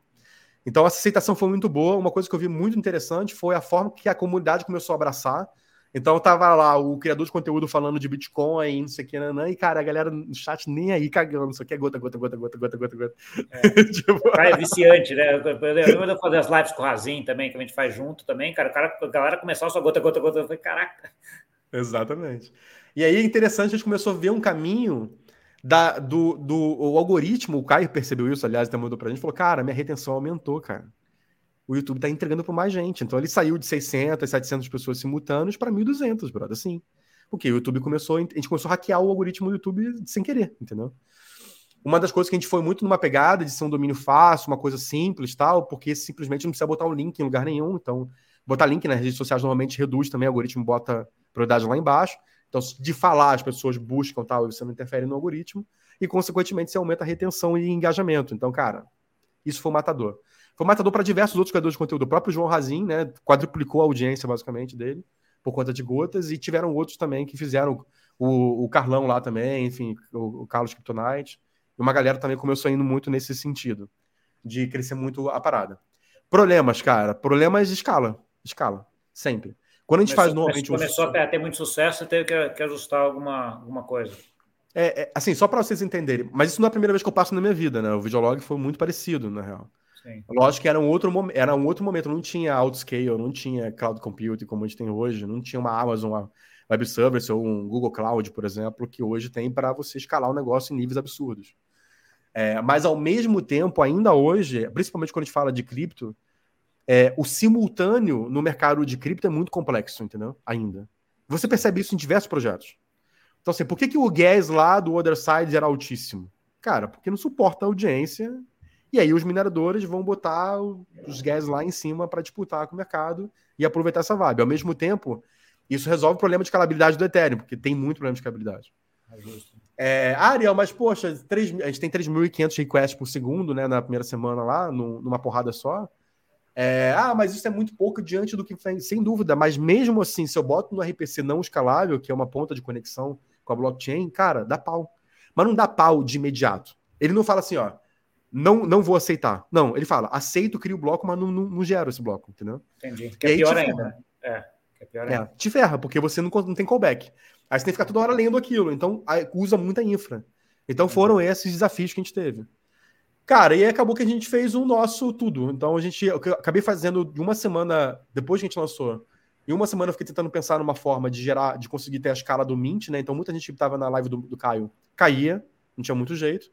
Então a aceitação foi muito boa. Uma coisa que eu vi muito interessante foi a forma que a comunidade começou a abraçar. Então tava lá o criador de conteúdo falando de Bitcoin, não sei o que, nanã, e cara, a galera no chat nem aí cagando, isso aqui é gota, gota, gota, gota, gota, gota, gota. É, tipo... é viciante, né? Eu lembro de fazer as lives com o Razin também, que a gente faz junto também, cara, o cara, a galera começava só gota, gota, gota, eu falei, caraca. Exatamente. E aí é interessante, a gente começou a ver um caminho da, do, do o algoritmo, o Caio percebeu isso, aliás, até mandou pra gente, falou, cara, minha retenção aumentou, cara. O YouTube tá entregando para mais gente. Então ele saiu de 600, 700 pessoas simultâneas para 1.200, brother, assim. Porque o YouTube começou, a gente começou a hackear o algoritmo do YouTube sem querer, entendeu? Uma das coisas que a gente foi muito numa pegada de ser um domínio fácil, uma coisa simples tal, porque simplesmente não precisa botar um link em lugar nenhum. Então, botar link nas redes sociais normalmente reduz também, o algoritmo bota prioridade lá embaixo. Então, de falar, as pessoas buscam tal, e você não interfere no algoritmo, e, consequentemente, você aumenta a retenção e engajamento. Então, cara, isso foi matador. Foi matador para diversos outros criadores de conteúdo. O próprio João Razin, né, quadruplicou a audiência, basicamente, dele, por conta de gotas, e tiveram outros também que fizeram, o, o Carlão lá também, enfim, o, o Carlos Kryptonite, e uma galera também começou indo muito nesse sentido, de crescer muito a parada. Problemas, cara, problemas de escala, escala, sempre. Quando a gente começou, faz normalmente. Começou um... a ter muito sucesso, você teve que, que, ajustar alguma, alguma coisa. É, é assim, só para vocês entenderem, mas isso não é a primeira vez que eu passo na minha vida, né? O videolog foi muito parecido, na real. Sim. Lógico que era um outro, era um outro momento, não tinha outscale, não tinha cloud computing como a gente tem hoje, não tinha uma Amazon Web Service ou um Google Cloud, por exemplo, que hoje tem para você escalar o negócio em níveis absurdos. É, mas ao mesmo tempo, ainda hoje, principalmente quando a gente fala de cripto, é, o simultâneo no mercado de cripto é muito complexo, entendeu? Ainda. Você percebe isso em diversos projetos. Então, assim, por que, que o gas lá do Other Side era altíssimo? Cara, porque não suporta a audiência. E aí os mineradores vão botar os gas lá em cima para disputar com o mercado e aproveitar essa vibe. Ao mesmo tempo, isso resolve o problema de escalabilidade do Ethereum, porque tem muito problema de escalabilidade. É, ah, Ariel, mas poxa, 3, a gente tem 3.500 requests por segundo né, na primeira semana lá, numa porrada só. É, ah, mas isso é muito pouco diante do que tem, sem dúvida. Mas mesmo assim, se eu boto no RPC não escalável, que é uma ponta de conexão com a blockchain, cara, dá pau. Mas não dá pau de imediato. Ele não fala assim, ó, não, não vou aceitar. Não, ele fala, aceito, crio o bloco, mas não, não, não gero esse bloco, entendeu? Entendi. Que é pior ainda. É, que é pior é, ainda. te ferra, porque você não, não tem callback. Aí você tem que ficar toda hora lendo aquilo. Então, usa muita infra. Então foram esses desafios que a gente teve. Cara, e acabou que a gente fez o nosso tudo. Então a gente. Eu acabei fazendo de uma semana, depois que a gente lançou. Em uma semana eu fiquei tentando pensar numa forma de gerar, de conseguir ter a escala do Mint, né? Então muita gente que estava na live do, do Caio caía, não tinha muito jeito.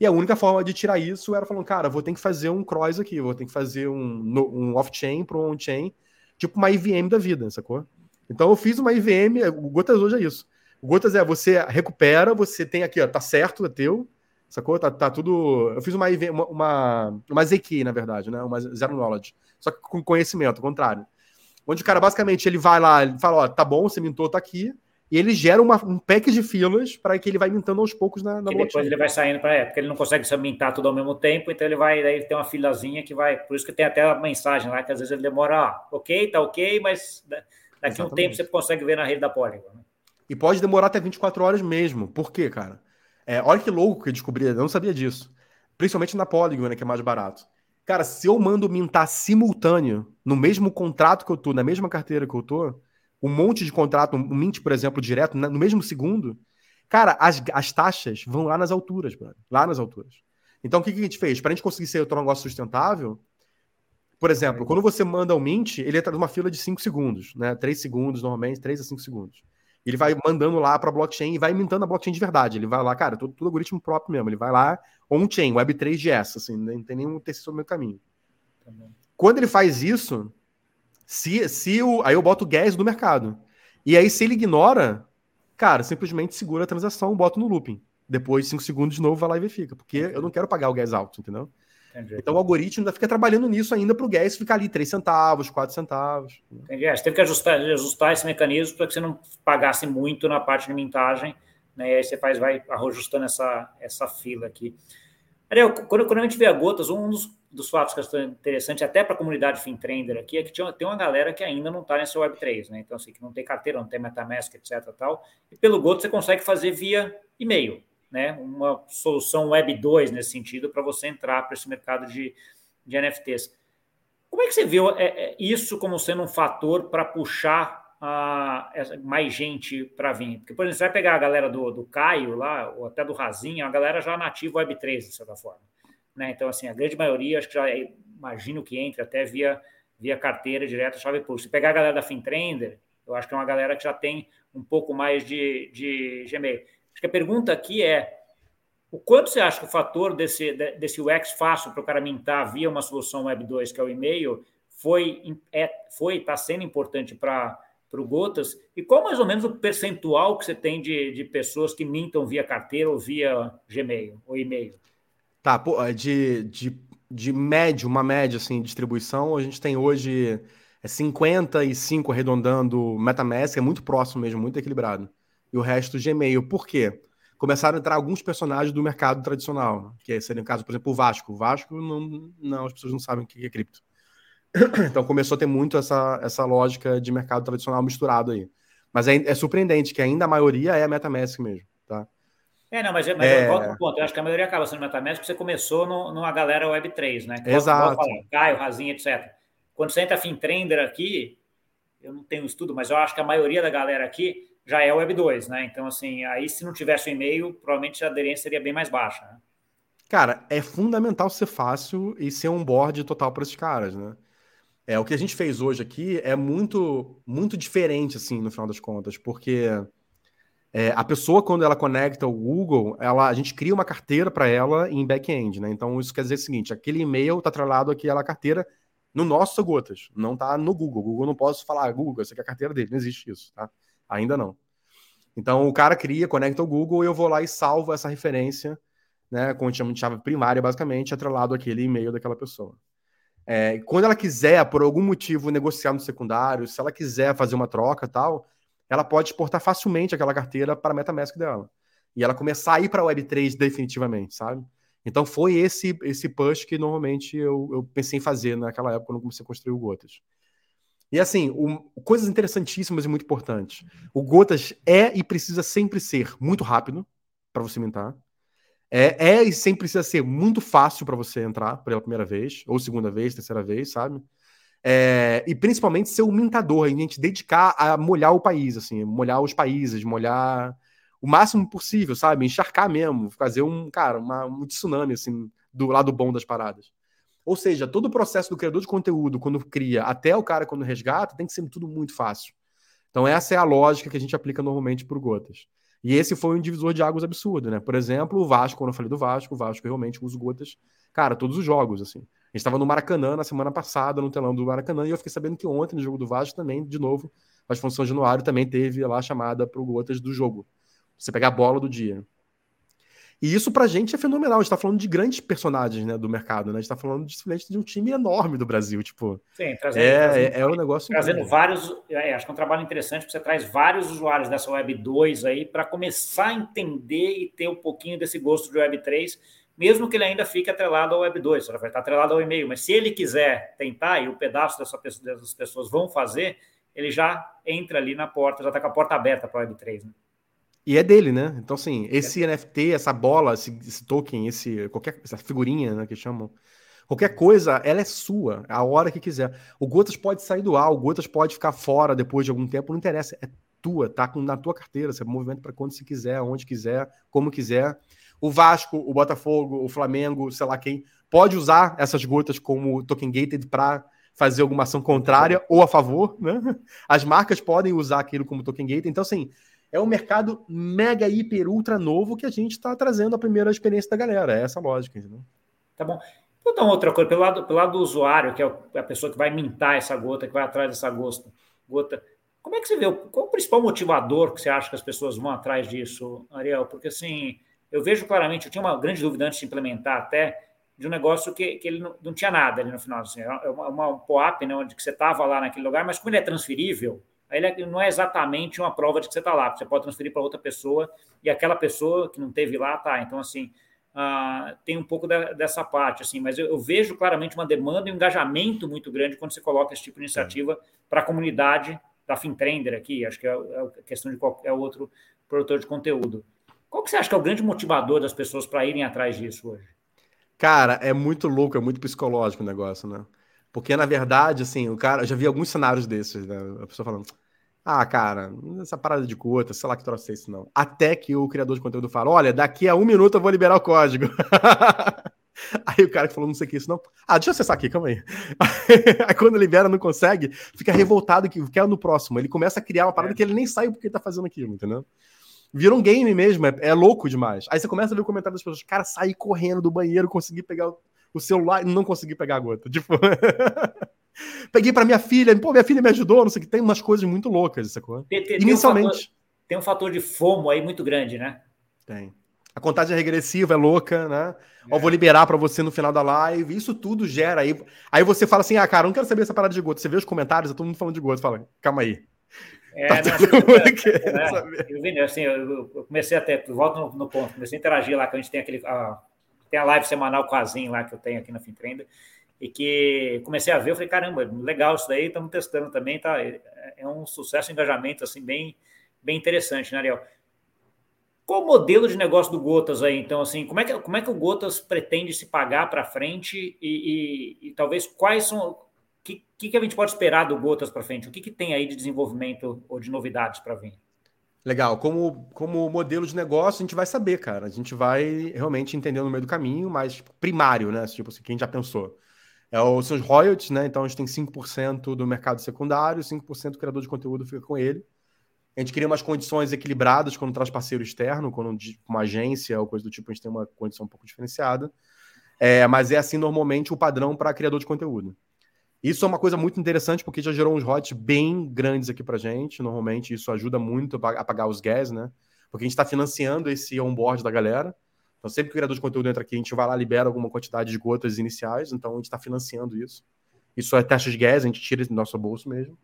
E a única forma de tirar isso era falando, cara, vou ter que fazer um cross aqui, vou ter que fazer um, um off-chain para um on-chain, tipo uma IVM da vida, sacou? Então eu fiz uma IVM, o Gotas hoje é isso. O Gotas é você recupera, você tem aqui, ó, tá certo, é teu, sacou? Tá, tá tudo. Eu fiz uma, uma, uma, ZK, na verdade, né? Uma Zero Knowledge. Só que com conhecimento, ao contrário. Onde o cara basicamente ele vai lá, ele fala, ó, tá bom, você mintou, tá aqui. E ele gera uma, um pack de filas para que ele vai mintando aos poucos na, na e depois ele vai saindo para é, porque ele não consegue se mintar tudo ao mesmo tempo, então ele vai, daí ele tem uma filazinha que vai, por isso que tem até a mensagem lá que às vezes ele demora, ah, ok, tá ok, mas daqui a um tempo você consegue ver na rede da Polygon. Né? E pode demorar até 24 horas mesmo. Por quê, cara? É, olha que louco que eu descobri, eu não sabia disso. Principalmente na Polygon, né, que é mais barato. Cara, se eu mando mintar simultâneo, no mesmo contrato que eu tô, na mesma carteira que eu tô, um monte de contrato, um mint, por exemplo, direto, no mesmo segundo, cara, as, as taxas vão lá nas alturas, brother, lá nas alturas. Então, o que, que a gente fez? Para a gente conseguir ser outro negócio sustentável, por exemplo, quando você manda um mint, ele entra numa fila de 5 segundos, né? 3 segundos, normalmente, 3 a 5 segundos. Ele vai mandando lá para a blockchain e vai mintando a blockchain de verdade. Ele vai lá, cara, tudo, tudo algoritmo próprio mesmo. Ele vai lá, on-chain, Web3GS, assim, não tem nenhum terceiro no meu caminho. Quando ele faz isso, se, se o, aí eu boto o gas no mercado. E aí, se ele ignora, cara, simplesmente segura a transação, boto no looping. Depois, 5 segundos de novo, vai lá e verifica. Porque eu não quero pagar o gas alto, entendeu? Entendi. Então o algoritmo ainda fica trabalhando nisso ainda para o gas ficar ali 3 centavos, 4 centavos. Entendi. É, você teve que ajustar, ajustar esse mecanismo para que você não pagasse muito na parte de mintagem, né? E aí você faz, vai ajustando essa, essa fila aqui. Ariel, quando, quando a gente vê a gotas, um dos dos fatos que estão interessantes, até para a comunidade FinTrender aqui, é que tinha, tem uma galera que ainda não está nessa Web3, né? Então, assim, que não tem carteira, não tem MetaMask, etc. Tal, e pelo Goto você consegue fazer via e-mail, né? Uma solução Web 2 nesse sentido para você entrar para esse mercado de, de NFTs. Como é que você viu é, é, isso como sendo um fator para puxar a, mais gente para vir? Porque, por exemplo, você vai pegar a galera do, do Caio lá, ou até do Razinho, a galera já nativa Web3, de certa forma. Né? Então, assim, a grande maioria, acho que já é, imagino que entre até via, via carteira direta, chave pública. Se pegar a galera da FinTrender, eu acho que é uma galera que já tem um pouco mais de, de Gmail. Acho que a pergunta aqui é: o quanto você acha que o fator desse, desse UX fácil para o cara mintar via uma solução Web 2, que é o e-mail, foi é, foi está sendo importante para o Gotas? E qual mais ou menos o percentual que você tem de, de pessoas que mintam via carteira ou via Gmail ou e-mail? Tá, pô, é de, de, de médio, uma média, assim, distribuição, a gente tem hoje é 55 arredondando MetaMask, é muito próximo mesmo, muito equilibrado. E o resto Gmail. Por quê? Começaram a entrar alguns personagens do mercado tradicional, que seria o caso, por exemplo, o Vasco. O Vasco, não, não as pessoas não sabem o que é cripto. Então começou a ter muito essa, essa lógica de mercado tradicional misturado aí. Mas é, é surpreendente que ainda a maioria é a MetaMask mesmo, tá? É, não, mas, mas é... eu volto ponto. Eu acho que a maioria acaba sendo MetaMask porque você começou no, numa galera Web3, né? Que Exato. Falar, Caio, Razinha, etc. Quando você entra FinTrender aqui, eu não tenho estudo, mas eu acho que a maioria da galera aqui já é Web2, né? Então, assim, aí se não tivesse o e-mail, provavelmente a aderência seria bem mais baixa, né? Cara, é fundamental ser fácil e ser um board total para esses caras, né? É, o que a gente fez hoje aqui é muito, muito diferente, assim, no final das contas, porque é, a pessoa, quando ela conecta o Google, ela, a gente cria uma carteira para ela em back-end, né? Então, isso quer dizer o seguinte: aquele e-mail está atrelado àquela carteira no nosso Gotas, não está no Google. Google não posso falar, Google, essa aqui é a carteira dele, não existe isso, tá? Ainda não. Então, o cara cria, conecta o Google e eu vou lá e salvo essa referência, né? Com chave primária, basicamente, atrelado àquele e-mail daquela pessoa. É, quando ela quiser, por algum motivo, negociar no secundário, se ela quiser fazer uma troca tal, ela pode exportar facilmente aquela carteira para a MetaMask dela. E ela começar a ir para a Web3 definitivamente, sabe? Então foi esse esse push que normalmente eu, eu pensei em fazer naquela época quando comecei a construir o Gotas. E assim, coisas interessantíssimas e muito importantes. O Gotas é e precisa sempre ser muito rápido para você mintar. É, é e sempre precisa ser muito fácil para você entrar pela primeira vez, ou segunda vez, terceira vez, sabe? É, e principalmente ser o mintador, a gente dedicar a molhar o país, assim, molhar os países, molhar o máximo possível, sabe? Encharcar mesmo, fazer um, cara, uma, um tsunami, assim, do lado bom das paradas. Ou seja, todo o processo do criador de conteúdo, quando cria, até o cara quando resgata, tem que ser tudo muito fácil. Então, essa é a lógica que a gente aplica normalmente por gotas. E esse foi um divisor de águas absurdo, né? Por exemplo, o Vasco, quando eu falei do Vasco, o Vasco realmente usa gotas, cara, todos os jogos, assim. A gente estava no Maracanã na semana passada, no telão do Maracanã, e eu fiquei sabendo que ontem, no jogo do Vasco, também, de novo, a Função Januário também teve lá a chamada para o gotas do jogo. Você pegar a bola do dia. E isso pra gente é fenomenal. A gente tá falando de grandes personagens né, do mercado, né? A gente tá falando de, de um time enorme do Brasil, tipo. Sim, trazendo, é, trazendo, é, é um negócio. Trazendo incrível. vários. É, acho que é um trabalho interessante, porque você traz vários usuários dessa Web 2 aí para começar a entender e ter um pouquinho desse gosto de Web 3, mesmo que ele ainda fique atrelado ao Web 2, vai estar atrelado ao e-mail. Mas se ele quiser tentar, e o pedaço dessa, dessas pessoas vão fazer, ele já entra ali na porta, já está com a porta aberta para a Web 3. Né? E é dele, né? Então, assim, esse é. NFT, essa bola, esse, esse, token, esse, qualquer, essa figurinha, né, que chamam, qualquer coisa, ela é sua, a hora que quiser. O Gotas pode sair do ar, o Gotas pode ficar fora depois de algum tempo, não interessa, é tua, tá na tua carteira, você movimenta para quando você quiser, onde quiser, como quiser. O Vasco, o Botafogo, o Flamengo, sei lá quem, pode usar essas gotas como token gated para fazer alguma ação contrária ou a favor, né? As marcas podem usar aquilo como token gated. Então, assim, é um mercado mega, hiper, ultra novo que a gente está trazendo a primeira experiência da galera. É essa a lógica, entendeu? Tá bom. Vou dar outra coisa, pelo lado, pelo lado do usuário, que é a pessoa que vai mintar essa gota, que vai atrás dessa gosta, gota. Como é que você vê? Qual é o principal motivador que você acha que as pessoas vão atrás disso, Ariel? Porque assim, eu vejo claramente, eu tinha uma grande dúvida antes de implementar até, de um negócio que, que ele não, não tinha nada ali no final. Assim, é uma, uma, um POAP, né, onde que você estava lá naquele lugar, mas como ele é transferível, ele é, não é exatamente uma prova de que você está lá, você pode transferir para outra pessoa e aquela pessoa que não teve lá tá. Então, assim, uh, tem um pouco dessa parte, assim, mas eu, eu, vejo claramente uma demanda e um engajamento muito grande quando você coloca esse tipo de iniciativa é. para a comunidade da Fintrender aqui, acho que é, é questão de qualquer outro produtor de conteúdo. Qual que você acha que é o grande motivador das pessoas para irem atrás disso hoje? Cara, é muito louco, é muito psicológico o negócio, né? Porque, na verdade, assim, o cara. Eu já vi alguns cenários desses, né? A pessoa falando. Ah, cara, essa parada de cota, sei lá que trouxe isso, não. Até que o criador de conteúdo fala: olha, daqui a um minuto eu vou liberar o código. Aí o cara que falou, não sei o que isso, não. Ah, deixa eu acessar aqui, calma aí. aí quando libera, não consegue, fica revoltado que quer no próximo. Ele começa a criar uma parada é. que ele nem sabe porque ele tá fazendo aquilo, entendeu? Vira um game mesmo, é, é, louco demais. Aí você começa a ver o comentário das pessoas, cara, sair correndo do banheiro, conseguir pegar o celular e não consegui pegar a gota. Tipo. Peguei para minha filha, pô, minha filha me ajudou, não sei o que. Tem umas coisas muito loucas, sacou? Tem, tem, Inicialmente. Tem um, fator, tem um fator de fomo aí muito grande, né? Tem. A contagem regressiva é louca, né? É. Ó, vou liberar para você no final da live. Isso tudo gera aí. Aí você fala assim: ah, cara, não quero saber essa parada de gota. Você vê os comentários, é todo mundo falando de gota. Fala, calma aí. É, tá não, é, é, eu, vi, assim, eu, eu, comecei até, volto no, no, ponto, comecei a interagir lá, que a gente tem aquele. A, tem a live semanal com a Zin lá que eu tenho aqui na Fintrenda, e que comecei a ver, eu falei, caramba, legal isso daí, estamos testando também, tá? É, é um sucesso, um engajamento, assim, bem, bem interessante, né, Ariel? Qual o modelo de negócio do Gotas aí? Então, assim, como é que, como é que o Gotas pretende se pagar para frente e, e, e, talvez quais são. O que, que a gente pode esperar do Gotas para frente? O que, que tem aí de desenvolvimento ou de novidades para vir? Legal. Como, como modelo de negócio, a gente vai saber, cara. A gente vai realmente entender no meio do caminho, mas primário, né? Tipo assim, quem já pensou. É os seus royalties, né? Então a gente tem 5% do mercado secundário, 5% do criador de conteúdo fica com ele. A gente cria umas condições equilibradas quando traz parceiro externo, quando uma agência ou coisa do tipo, a gente tem uma condição um pouco diferenciada. É, mas é assim normalmente o padrão para criador de conteúdo. Isso é uma coisa muito interessante porque já gerou uns royalties bem grandes aqui para gente. Normalmente isso ajuda muito a pagar os gas, né? Porque a gente está financiando esse onboard da galera. Então, sempre que o criador de conteúdo entra aqui, a gente vai lá libera alguma quantidade de gotas iniciais. Então, a gente está financiando isso. Isso é taxa de gas, a gente tira do nosso bolso mesmo.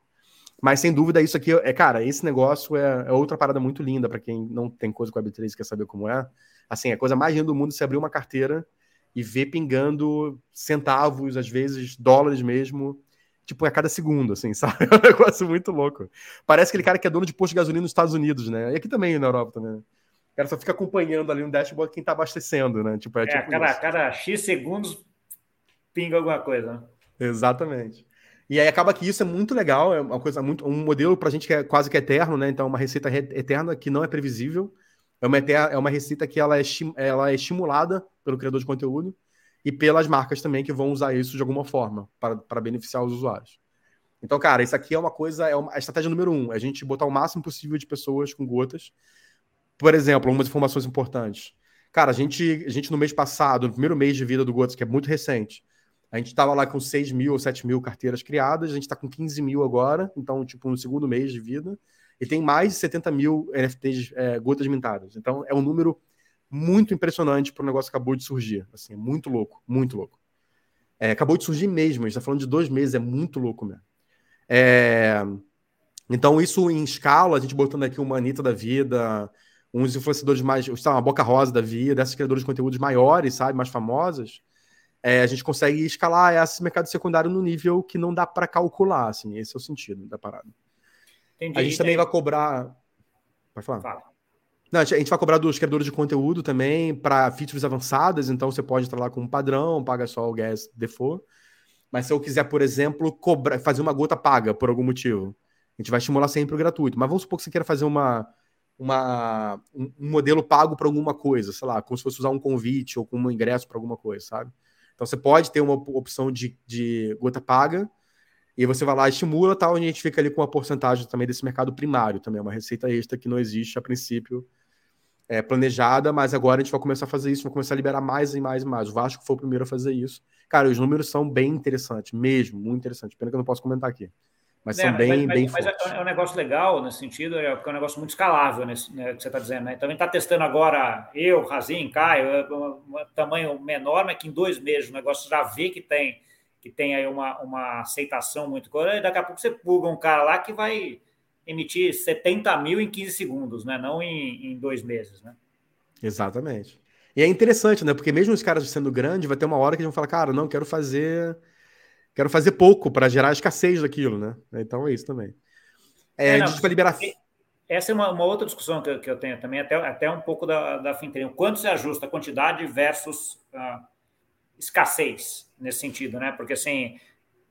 Mas, sem dúvida, isso aqui é, cara, esse negócio é, é outra parada muito linda para quem não tem coisa com a Web3 e quer saber como é. Assim, é a coisa mais linda do mundo se abrir uma carteira e ver pingando centavos, às vezes dólares mesmo, tipo, a cada segundo, assim, sabe? É um negócio muito louco. Parece aquele cara que é dono de posto de gasolina nos Estados Unidos, né? E aqui também, na Europa também. Né? O cara só fica acompanhando ali no dashboard quem tá abastecendo, né? Tipo, é, é tipo cada, cada X segundos pinga alguma coisa. Né? Exatamente. E aí acaba que isso é muito legal, é uma coisa muito um modelo para a gente que é quase que eterno, né? Então, uma receita eterna que não é previsível. É uma, é uma receita que ela é, ela é estimulada pelo criador de conteúdo e pelas marcas também que vão usar isso de alguma forma para beneficiar os usuários. Então, cara, isso aqui é uma coisa, é uma, a estratégia número um, é a gente botar o máximo possível de pessoas com gotas. Por exemplo, algumas informações importantes. Cara, a gente, a gente no mês passado, no primeiro mês de vida do Gotas, que é muito recente, a gente estava lá com 6 mil ou 7 mil carteiras criadas, a gente está com 15 mil agora, então, tipo, no segundo mês de vida, e tem mais de 70 mil NFTs é, gotas mintadas. Então, é um número muito impressionante para o negócio que acabou de surgir. Assim, é muito louco, muito louco. É, acabou de surgir mesmo, a gente está falando de dois meses, é muito louco mesmo. É... Então, isso em escala, a gente botando aqui uma Anitta da vida, uns influenciadores mais, sei uma Boca Rosa da vida, esses criadores de conteúdos maiores, sabe, mais famosas, é, a gente consegue escalar esse mercado secundário no nível que não dá para calcular, assim, esse é o sentido da parada. Entendi, a gente também vai cobrar... Pode falar. Fala. Não, a gente vai cobrar dos criadores de conteúdo também para features avançadas, então você pode entrar lá com um padrão, paga só o gas default. Mas se eu quiser, por exemplo, cobrar, fazer uma gota paga por algum motivo, a gente vai estimular sempre o gratuito. Mas vamos supor que você queira fazer uma, uma, um, modelo pago para alguma coisa, sei lá, como se fosse usar um convite ou como um ingresso para alguma coisa, sabe? Então você pode ter uma opção de, de gota paga e você vai lá estimula tal, e a gente fica ali com uma porcentagem também desse mercado primário, também é uma receita extra que não existe a princípio é, planejada, mas agora a gente vai começar a fazer isso, vai começar a liberar mais e mais e mais. O Vasco foi o primeiro a fazer isso. Cara, os números são bem interessantes, mesmo, muito interessantes. Pena que eu não posso comentar aqui. Mas é, são bem, mas, bem mas, fortes. Mas é um negócio legal nesse sentido, é, é um negócio muito escalável, nesse, né, que você está dizendo. Né? Gente está testando agora, eu, Razin, Caio, é, um, um tamanho menor, mas que em dois meses o negócio já vê que tem, que tem aí uma, uma aceitação muito grande. Daqui a pouco você pluga um cara lá que vai emitir 70 mil em 15 segundos, né? não em, em dois meses. Né? Exatamente. E é interessante, né? Porque mesmo os caras sendo grandes, vai ter uma hora que eles vão falar, cara, não, quero fazer. Quero fazer pouco para gerar escassez daquilo, né? Então é isso também. É, é não, a gente vai liberar. Essa é uma, uma outra discussão que eu, que eu, tenho também, até, até um pouco da, da Fintech. Quanto se ajusta a quantidade versus escassez nesse sentido, né? Porque assim.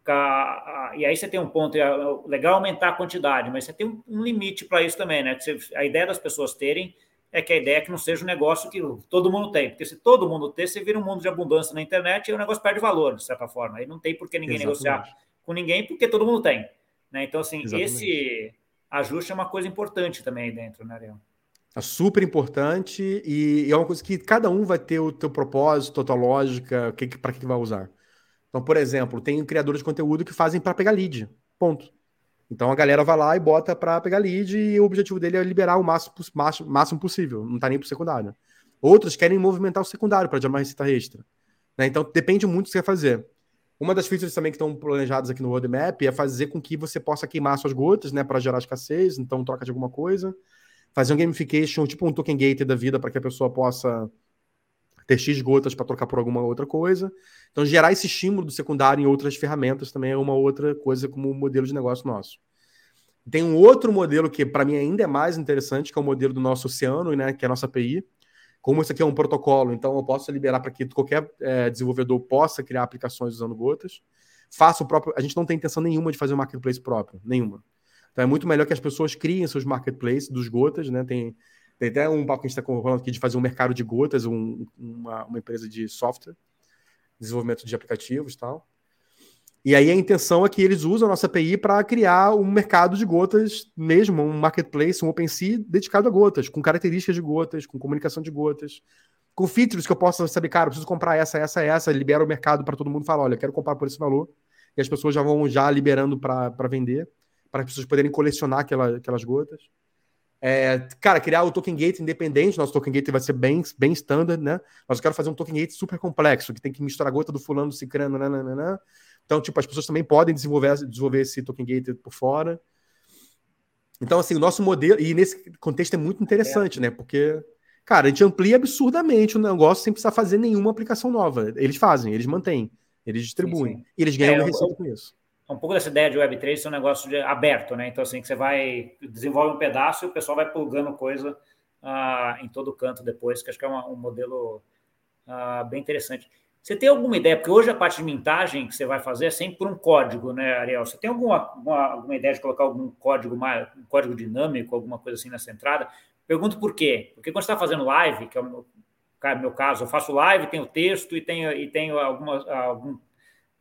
A, a, e aí você tem um ponto, é legal aumentar a quantidade, mas você tem um, um limite para isso também, né? Você, a ideia das pessoas terem é que a ideia é que não seja um negócio que todo mundo tem. Porque se todo mundo ter, você vira um mundo de abundância na internet e o negócio perde valor, de certa forma. Aí não tem por que ninguém Exatamente. negociar com ninguém, porque todo mundo tem. Né? Então, assim, Exatamente. esse ajuste é uma coisa importante também aí dentro, né, Ariel? É super importante e é uma coisa que cada um vai ter o teu propósito, a tua lógica, que, para que vai usar. Então, por exemplo, tem criadores de conteúdo que fazem para pegar lead. Ponto. Então a galera vai lá e bota para pegar lead e o objetivo dele é liberar o máximo, máximo possível, não tá nem pro secundário. Outros querem movimentar o secundário para gerar uma receita extra. Né? Então depende muito do que você quer fazer. Uma das features também que estão planejadas aqui no roadmap é fazer com que você possa queimar suas gotas, né, para gerar escassez, então troca de alguma coisa. Fazer um gamification, tipo um token gate da vida, para que a pessoa possa ter X gotas para trocar por alguma outra coisa. Então, gerar esse estímulo do secundário em outras ferramentas também é uma outra coisa como modelo de negócio nosso. Tem um outro modelo que, para mim, ainda é mais interessante, que é o modelo do nosso oceano, né, que é a nossa API. Como isso aqui é um protocolo, então eu posso liberar para que qualquer é, desenvolvedor possa criar aplicações usando gotas. Faça o próprio. A gente não tem intenção nenhuma de fazer um marketplace próprio, nenhuma. Então é muito melhor que as pessoas criem seus marketplaces dos gotas, né? Tem, tem até um papo que a gente está falando aqui de fazer um mercado de gotas, um, uma, uma empresa de software, desenvolvimento de aplicativos e tal. E aí a intenção é que eles usam a nossa API para criar um mercado de gotas mesmo, um marketplace, um OpenSea dedicado a gotas, com características de gotas, com comunicação de gotas, com features que eu possa saber, cara, preciso comprar essa, essa, essa, libera o mercado para todo mundo falar, olha, quero comprar por esse valor, e as pessoas já vão já liberando para vender, para as pessoas poderem colecionar aquela, aquelas gotas. É, cara, criar o token gate independente, nosso token gate vai ser bem, bem standard, né? Mas eu quero fazer um token gate super complexo, que tem que misturar a gota do fulano, do cicrano, nananana. Então, tipo, as pessoas também podem desenvolver, desenvolver esse token gate por fora. Então, assim, o nosso modelo, e nesse contexto é muito interessante, é. né? Porque, cara, a gente amplia absurdamente o negócio sem precisar fazer nenhuma aplicação nova. Eles fazem, eles mantêm, eles distribuem. Sim, sim. E eles ganham é, receita com isso um pouco dessa ideia de Web3 ser um negócio de, aberto, né? Então, assim, que você vai, desenvolve um pedaço e o pessoal vai plugando coisa uh, em todo canto depois, que acho que é uma, um modelo uh, bem interessante. Você tem alguma ideia? Porque hoje a parte de mintagem que você vai fazer é sempre por um código, né, Ariel? Você tem alguma, alguma, alguma ideia de colocar algum código mais, um código dinâmico, alguma coisa assim nessa entrada? Pergunto por quê? Porque quando você está fazendo live, que é o meu, meu caso, eu faço live, tenho texto e tenho, e tenho algumas, algum,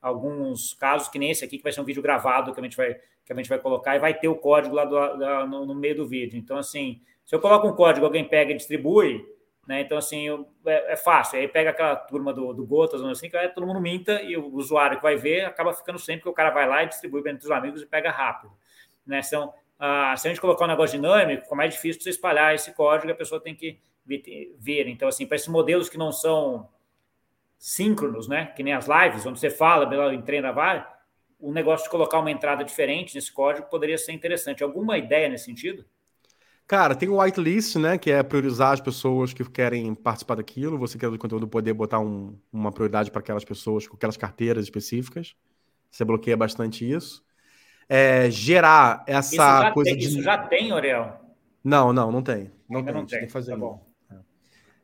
alguns casos que nem esse aqui, que vai ser um vídeo gravado que a gente vai, que a gente vai colocar e vai ter o código lá do, da, no, no, meio do vídeo. Então, assim, se eu coloco um código, alguém pega e distribui, né? Então, assim, eu, é, é, fácil. Aí pega aquela turma do, do Gotas, assim, que todo mundo minta e o usuário que vai ver acaba ficando sempre que o cara vai lá e distribui entre os amigos e pega rápido. Né? Então, ah, se a gente colocar um negócio dinâmico, fica mais difícil você espalhar esse código a pessoa tem que ver. Então, assim, para esses modelos que não são síncronos, né? Que nem as lives, onde você fala, entrei na VAR, o negócio de colocar uma entrada diferente nesse código poderia ser interessante. Alguma ideia nesse sentido? Cara, tem o whitelist, né? Que é priorizar as pessoas que querem participar daquilo. Você quer do conteúdo poder botar um, uma prioridade para aquelas pessoas com aquelas carteiras específicas. Você bloqueia bastante isso. É, gerar essa coisa tem, de. Isso já tem, Orel? Não, não, não tem. Não Ainda tem. Não tem. tem que fazer tá bom.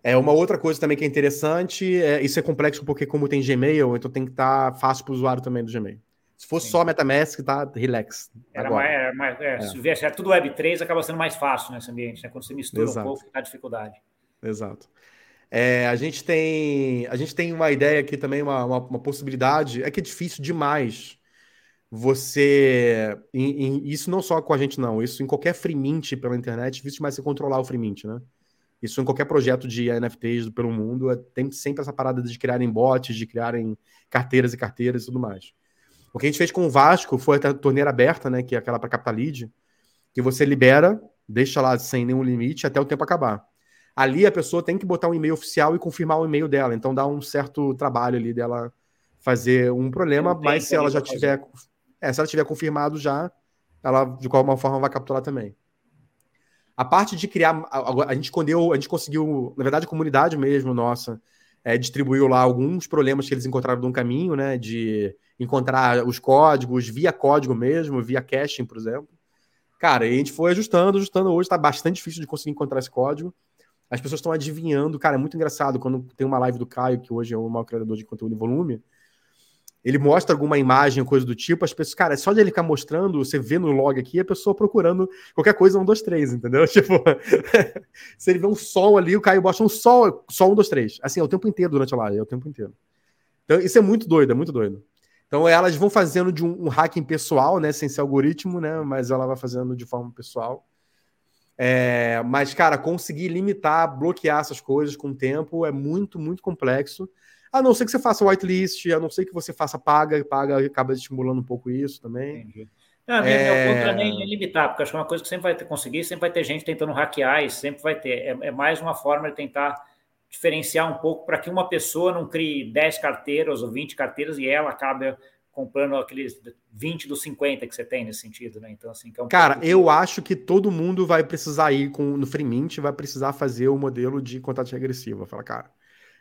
É uma outra coisa também que é interessante, é, isso é complexo porque como tem Gmail, então tem que estar tá fácil para o usuário também do Gmail. Se fosse Sim. só MetaMask, tá relax. Era mais, era mais é, é. Se viesse é tudo Web3, acaba sendo mais fácil nesse ambiente, né? Quando você mistura Exato. um pouco, a dificuldade. Exato. É, a, gente tem, a gente tem uma ideia aqui também, uma, uma, uma possibilidade, é que é difícil demais você. Em, em, isso não só com a gente, não. Isso em qualquer free mint pela internet, é difícil demais você controlar o free mint, né? Isso em qualquer projeto de NFTs pelo mundo, é, tem sempre essa parada de criarem bots, de criarem carteiras e carteiras e tudo mais. O que a gente fez com o Vasco foi a torneira aberta, né, que é aquela para Capital Lead, que você libera, deixa lá sem nenhum limite até o tempo acabar. Ali a pessoa tem que botar um e-mail oficial e confirmar o e-mail dela, então dá um certo trabalho ali dela fazer um problema, mas se ela já tiver, é, se ela tiver confirmado já, ela de qualquer forma vai capturar também. A parte de criar, a, a, gente escondeu, a gente conseguiu, na verdade, a comunidade mesmo nossa é, distribuiu lá alguns problemas que eles encontraram no caminho, né? De encontrar os códigos via código mesmo, via caching, por exemplo. Cara, e a gente foi ajustando, ajustando. Hoje está bastante difícil de conseguir encontrar esse código. As pessoas estão adivinhando. Cara, é muito engraçado quando tem uma live do Caio, que hoje é o maior criador de conteúdo em volume ele mostra alguma imagem coisa do tipo, as pessoas, cara, só de ele ficar mostrando, você vê no log aqui, a pessoa procurando qualquer coisa, um, dois, três, entendeu? Tipo, se ele vê um sol ali, o Caio bota um sol, só um, dois, três. Assim, é o tempo inteiro durante a live, é o tempo inteiro. Então, isso é muito doido, é muito doido. Então, elas vão fazendo de um, um hacking pessoal, né, sem ser algoritmo, né, mas ela vai fazendo de forma pessoal. É, mas, cara, conseguir limitar, bloquear essas coisas com o tempo é muito, muito complexo. A não ser que você faça whitelist, a não ser que você faça paga, paga acaba estimulando um pouco isso também. Entendi. Não, é... meu ponto é nem limitar, porque acho que é uma coisa que sempre vai ter, conseguir, sempre vai ter gente tentando hackear, e sempre vai ter. É, é mais uma forma de tentar diferenciar um pouco para que uma pessoa não crie 10 carteiras ou 20 carteiras e ela acabe comprando aqueles 20 dos 50 que você tem nesse sentido, né? Então, assim, é um Cara, eu acho que todo mundo vai precisar ir com, no Freemint, vai precisar fazer o modelo de contato regressivo. Fala, cara,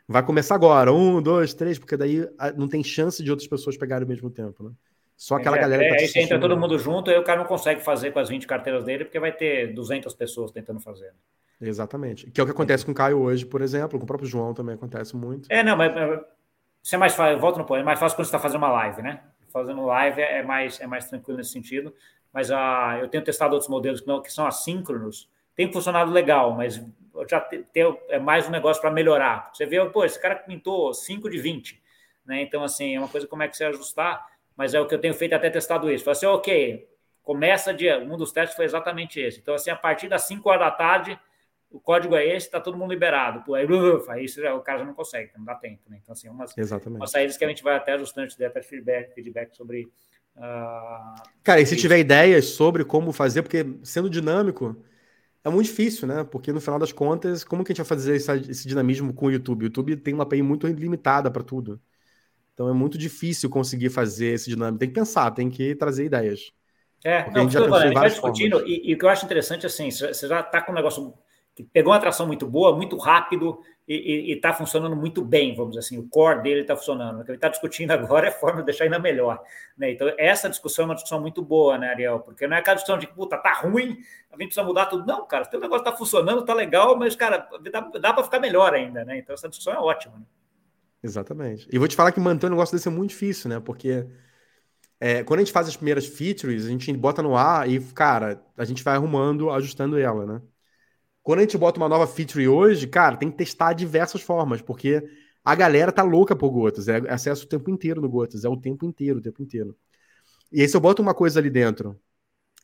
Vai começar agora, um, dois, três, porque daí ah, não tem chance de outras pessoas pegarem ao mesmo tempo, né? Só aquela é, galera é, que tá Aí entra todo mundo junto, aí o cara não consegue fazer com as 20 carteiras dele, porque vai ter 200 pessoas tentando fazer. Exatamente. Que é o que acontece com o Caio hoje, por exemplo, com o próprio João também acontece muito. É, não, mas isso é mais fácil, volta no ponto, é mais fácil quando você está fazendo uma live, né? Fazendo live é mais, é mais tranquilo nesse sentido, mas ah, eu tenho testado outros modelos que, não, que são assíncronos, tem funcionado legal, mas já ter é mais um negócio para melhorar. Você vê, pô, esse cara pintou 5 de 20, né? Então, assim, é uma coisa como é que você ajustar, mas é o que eu tenho feito até testado isso. Falei assim, ok, começa dia, um dos testes foi exatamente esse. Então, assim, a partir das 5 horas da tarde, o código é esse, está todo mundo liberado. Pô, aí, uf, aí já, o cara já não consegue, não dá tempo, né? Então, assim, umas, Exatamente. umas saídas que a gente vai até ajustando, der até feedback, feedback sobre. Uh, cara, e se tiver ideias sobre como fazer, porque sendo dinâmico, é muito difícil, né? Porque no final das contas, como que a gente vai fazer esse, esse dinamismo com o YouTube? O YouTube tem uma API muito limitada para tudo. Então é muito difícil conseguir fazer esse dinamismo. Tem que pensar, tem que trazer ideias. É, não, a gente já pensou em várias discutindo, e, e, o que eu acho interessante, assim, você já está com um negócio pegou uma atração muito boa, muito rápido e está funcionando muito bem, vamos dizer assim, o core dele está funcionando. O que ele está discutindo agora é a forma de deixar ainda melhor. Né? Então, essa discussão é uma discussão muito boa, né, Ariel? Porque não é aquela discussão de, puta, tá ruim, a gente precisa mudar tudo. Não, cara, o teu negócio está funcionando, está legal, mas, cara, dá, dá para ficar melhor ainda, né? Então, essa discussão é ótima. Né? Exatamente. E vou te falar que manter um negócio desse é muito difícil, né? Porque é, quando a gente faz as primeiras features, a gente bota no ar e, cara, a gente vai arrumando, ajustando ela, né? Quando a gente bota uma nova feature hoje, cara, tem que testar diversas formas, porque a galera tá louca por Gotas. É acesso o tempo inteiro no Gotas. É o tempo inteiro, o tempo inteiro. E aí, se eu boto uma coisa ali dentro,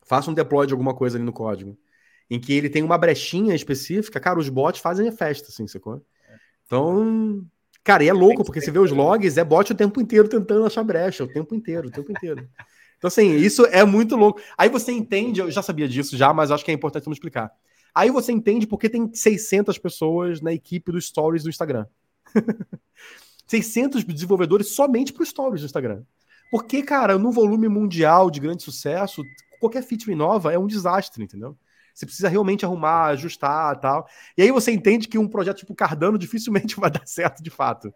faço um deploy de alguma coisa ali no código, em que ele tem uma brechinha específica, cara, os bots fazem a festa, assim, sacou? Então, cara, e é louco, porque você vê os logs, é bot o tempo inteiro tentando achar brecha, o tempo inteiro, o tempo inteiro. Então, assim, isso é muito louco. Aí você entende, eu já sabia disso já, mas acho que é importante me explicar. Aí você entende porque tem 600 pessoas na equipe do Stories do Instagram. 600 desenvolvedores somente para o Stories do Instagram. Porque, cara, no volume mundial de grande sucesso, qualquer feature nova é um desastre, entendeu? Você precisa realmente arrumar, ajustar tal. E aí você entende que um projeto tipo Cardano dificilmente vai dar certo de fato.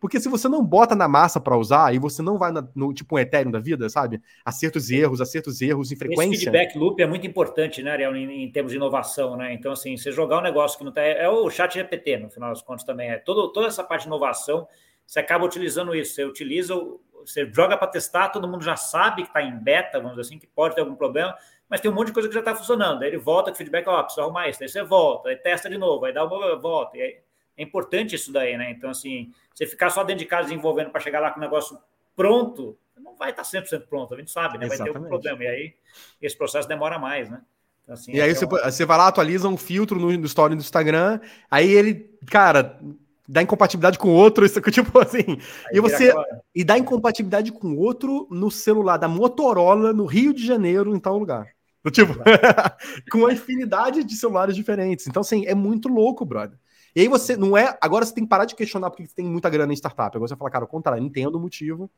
Porque se você não bota na massa para usar e você não vai na, no tipo um Ethereum da vida, sabe? Acertos e erros, acertos e erros em frequência. Esse feedback loop é muito importante, né, Ariel, em, em, termos de inovação, né? Então, assim, você jogar um negócio que não tá. É o chat GPT, no final das contas, também. É todo, toda essa parte de inovação, você acaba utilizando isso. Você utiliza, você joga para testar, todo mundo já sabe que está em beta, vamos dizer assim, que pode ter algum problema, mas tem um monte de coisa que já está funcionando. Aí ele volta com feedback, ó, oh, precisa arrumar isso, aí você volta, aí testa de novo, aí dá uma volta, e aí é importante isso daí, né? Então, assim, você ficar só dentro de casa desenvolvendo para chegar lá com o negócio pronto, não vai estar 100% pronto, a gente sabe, né? Vai Exatamente. ter algum problema. E aí, esse processo demora mais, né? Então, assim, e aí, é você, você vai lá, atualiza um filtro no, no story do Instagram, aí ele, cara, dá incompatibilidade com outro, isso tipo assim. Aí e você e dá incompatibilidade com outro no celular da Motorola no Rio de Janeiro, em tal lugar. Tipo, com uma infinidade de celulares diferentes. Então, assim, é muito louco, brother. E aí você não é. Agora você tem que parar de questionar porque você tem muita grana em startup. Agora você fala, cara, ao contrário, entendo o motivo.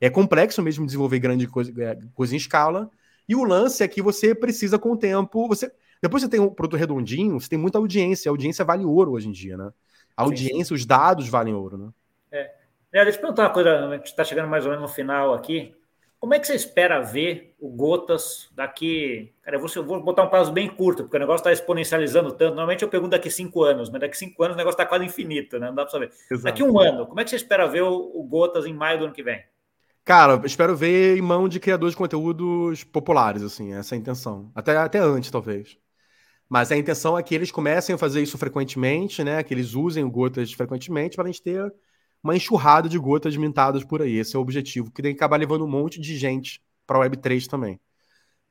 É complexo mesmo desenvolver grande coisa, é, coisa em escala. E o lance é que você precisa, com o tempo. você Depois você tem um produto redondinho, você tem muita audiência. A audiência vale ouro hoje em dia, né? A audiência, sim. os dados valem ouro, né? É. é deixa eu perguntar uma coisa, a gente está chegando mais ou menos no final aqui. Como é que você espera ver o Gotas daqui? Cara, eu vou, eu vou botar um prazo bem curto, porque o negócio está exponencializando tanto. Normalmente eu pergunto daqui cinco anos, mas daqui cinco anos o negócio está quase infinito, né? Não dá para saber. Exato. Daqui um ano, como é que você espera ver o, o Gotas em maio do ano que vem? Cara, espero ver em mão de criadores de conteúdos populares, assim, essa é a intenção. Até, até antes, talvez. Mas a intenção é que eles comecem a fazer isso frequentemente, né? Que eles usem o Gotas frequentemente para a gente ter uma enxurrada de gotas mintadas por aí. Esse é o objetivo, que tem que acabar levando um monte de gente para a Web3 também.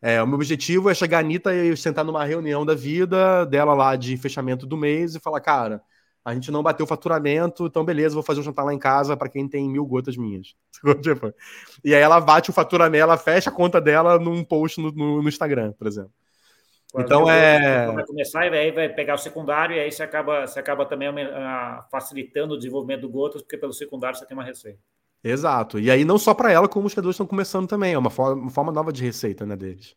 É, o meu objetivo é chegar a Anitta e sentar numa reunião da vida dela lá de fechamento do mês e falar, cara, a gente não bateu o faturamento, então beleza, vou fazer um jantar lá em casa para quem tem mil gotas minhas. Tipo, e aí ela bate o faturamento, ela fecha a conta dela num post no, no, no Instagram, por exemplo. Então é. Vai começar e aí vai pegar o secundário, e aí você acaba, você acaba também facilitando o desenvolvimento do Gotas, porque pelo secundário você tem uma receita. Exato. E aí, não só para ela, como os criadores estão começando também. É uma forma, uma forma nova de receita né, deles.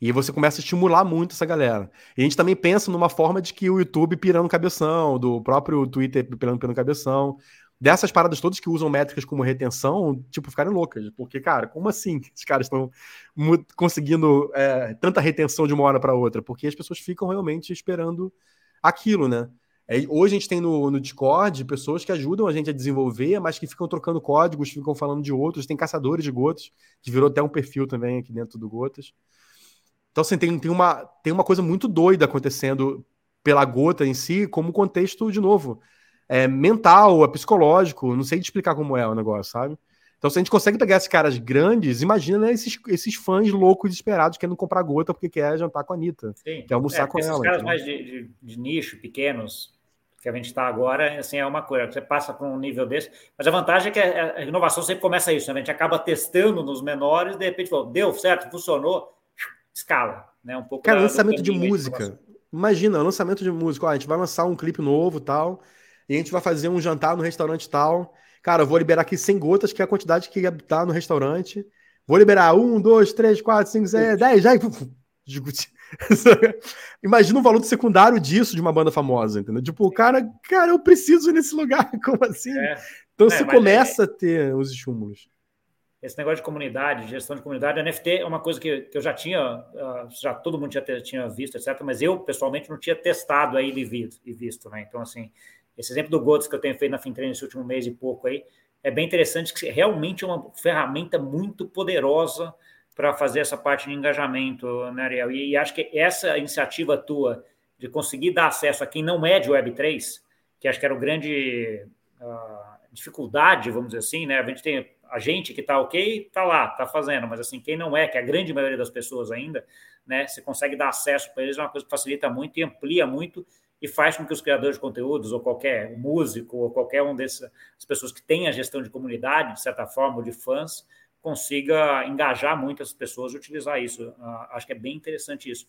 E você começa a estimular muito essa galera. E a gente também pensa numa forma de que o YouTube pirando cabeção, do próprio Twitter pirando, pirando cabeção, dessas paradas todas que usam métricas como retenção, tipo, ficarem loucas. Porque, cara, como assim esses caras estão conseguindo é, tanta retenção de uma hora para outra? Porque as pessoas ficam realmente esperando aquilo, né? É, hoje a gente tem no, no, Discord pessoas que ajudam a gente a desenvolver, mas que ficam trocando códigos, ficam falando de outros. Tem caçadores de gotas, que virou até um perfil também aqui dentro do Gotas. Então, assim, tem, tem, uma, tem uma coisa muito doida acontecendo pela gota em si, como contexto, de novo, é, mental, é psicológico, não sei te explicar como é o negócio, sabe? Então, se a gente consegue pegar esses caras grandes, imagina né, esses, esses fãs loucos desesperados querendo comprar gota porque quer jantar com a Anitta, Sim. quer almoçar é, com esses ela. Esses caras mais de, de, de, nicho, pequenos, que a gente está agora, assim, é uma coisa. Você passa para um nível desse, mas a vantagem é que a, inovação sempre começa isso, né? a gente acaba testando nos menores, de repente, deu certo, funcionou, escala, né? Um pouco Cara, lançamento de música. Imagina, lançamento de música. Ó, a gente vai lançar um clipe novo tal e a gente vai fazer um jantar no restaurante tal. Cara, eu vou liberar aqui 100 gotas, que é a quantidade que tá no restaurante. Vou liberar um, dois, três, quatro, cinco, seis, dez, já. Imagina o valor do secundário disso de uma banda famosa, entendeu? Tipo, o cara, cara, eu preciso ir nesse lugar, como assim? É. Então é, você começa é... a ter os estímulos. Esse negócio de comunidade, gestão de comunidade, NFT é uma coisa que, que eu já tinha, ah, já todo mundo já tinha visto, etc., mas eu, pessoalmente, não tinha testado aí e visto, né? Então, assim, esse exemplo do Gotos que eu tenho feito na Fintrain nesse último mês e pouco aí, é bem interessante, que realmente é uma ferramenta muito poderosa para fazer essa parte de engajamento, né, Ariel? E, e, acho que essa iniciativa tua de conseguir dar acesso a quem não é de Web3, que acho que era o grande uh, dificuldade, vamos dizer assim, né? A gente tem a gente que está ok, está lá, está fazendo, mas assim, quem não é, que é a grande maioria das pessoas ainda, né? Você consegue dar acesso para eles, é uma coisa que facilita muito e amplia muito e faz com que os criadores de conteúdos, ou qualquer músico, ou qualquer um dessas pessoas que tem a gestão de comunidade, de certa forma, ou de fãs, consiga engajar muitas pessoas a utilizar isso. Uh, acho que é bem interessante isso.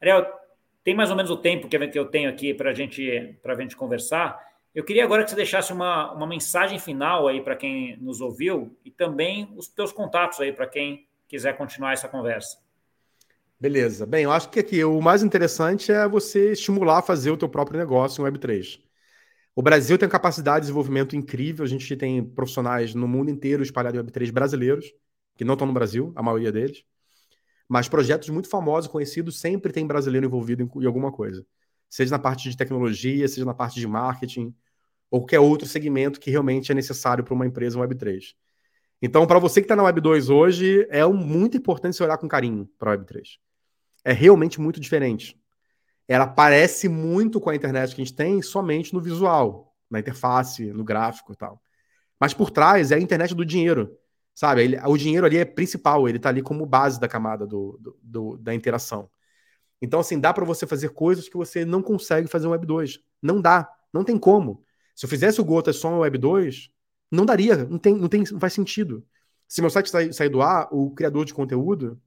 Ariel, tem mais ou menos o tempo que eu tenho aqui para gente, a gente conversar. Eu queria agora que você deixasse uma, uma mensagem final aí para quem nos ouviu e também os teus contatos aí para quem quiser continuar essa conversa. Beleza. Bem, eu acho que aqui o mais interessante é você estimular a fazer o teu próprio negócio em Web3. O Brasil tem capacidade de desenvolvimento incrível, a gente tem profissionais no mundo inteiro espalhados em Web3 brasileiros, que não estão no Brasil, a maioria deles. Mas projetos muito famosos, conhecidos, sempre tem brasileiro envolvido em, em alguma coisa. Seja na parte de tecnologia, seja na parte de marketing, ou qualquer outro segmento que realmente é necessário para uma empresa Web3. Então, para você que está na Web 2 hoje, é um, muito importante você olhar com carinho para a Web 3. É realmente muito diferente. Ela parece muito com a internet que a gente tem somente no visual, na interface, no gráfico e tal. Mas por trás é a internet do dinheiro. Sabe? Ele, o dinheiro ali é principal, ele está ali como base da camada do, do, do da interação. Então, assim, dá para você fazer coisas que você não consegue fazer no Web 2. Não dá, não tem como. Se eu fizesse o Gotas só no Web 2, não daria, não tem, não tem, não faz sentido. Se meu site sair, sair do ar, o criador de conteúdo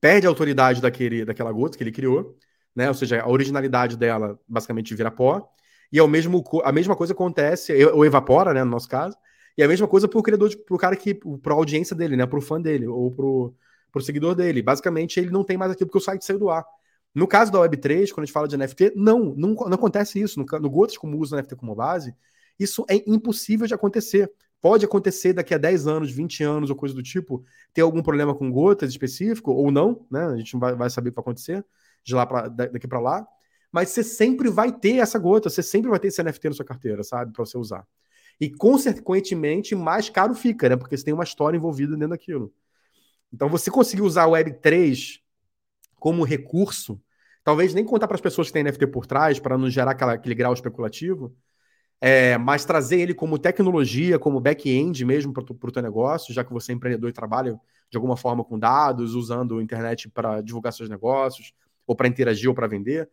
perde a autoridade daquele, daquela gota que ele criou, né? Ou seja, a originalidade dela basicamente vira pó. E é o mesmo, a mesma coisa acontece, ou evapora, né, no nosso caso. E é a mesma coisa pro criador, de, pro cara que, pro audiência dele, né, pro fã dele, ou pro, pro seguidor dele. Basicamente, ele não tem mais aquilo porque o site saiu do ar. No caso da Web3, quando a gente fala de NFT, não, não, não acontece isso. No, no Gotas, como usa o NFT como base, isso é impossível de acontecer. Pode acontecer daqui a 10 anos, 20 anos ou coisa do tipo, ter algum problema com gotas específico, ou não, né? A gente não vai, vai saber o que vai acontecer de lá pra, daqui para lá. Mas você sempre vai ter essa gota, você sempre vai ter esse NFT na sua carteira, sabe? Para você usar. E, consequentemente, mais caro fica, né? Porque você tem uma história envolvida dentro daquilo. Então, você conseguir usar o Web3 como recurso, talvez nem contar para as pessoas que têm NFT por trás, para não gerar aquela, aquele grau especulativo, é, mas trazer ele como tecnologia, como back-end mesmo para o teu negócio, já que você é empreendedor e trabalha de alguma forma com dados, usando a internet para divulgar seus negócios, ou para interagir ou para vender,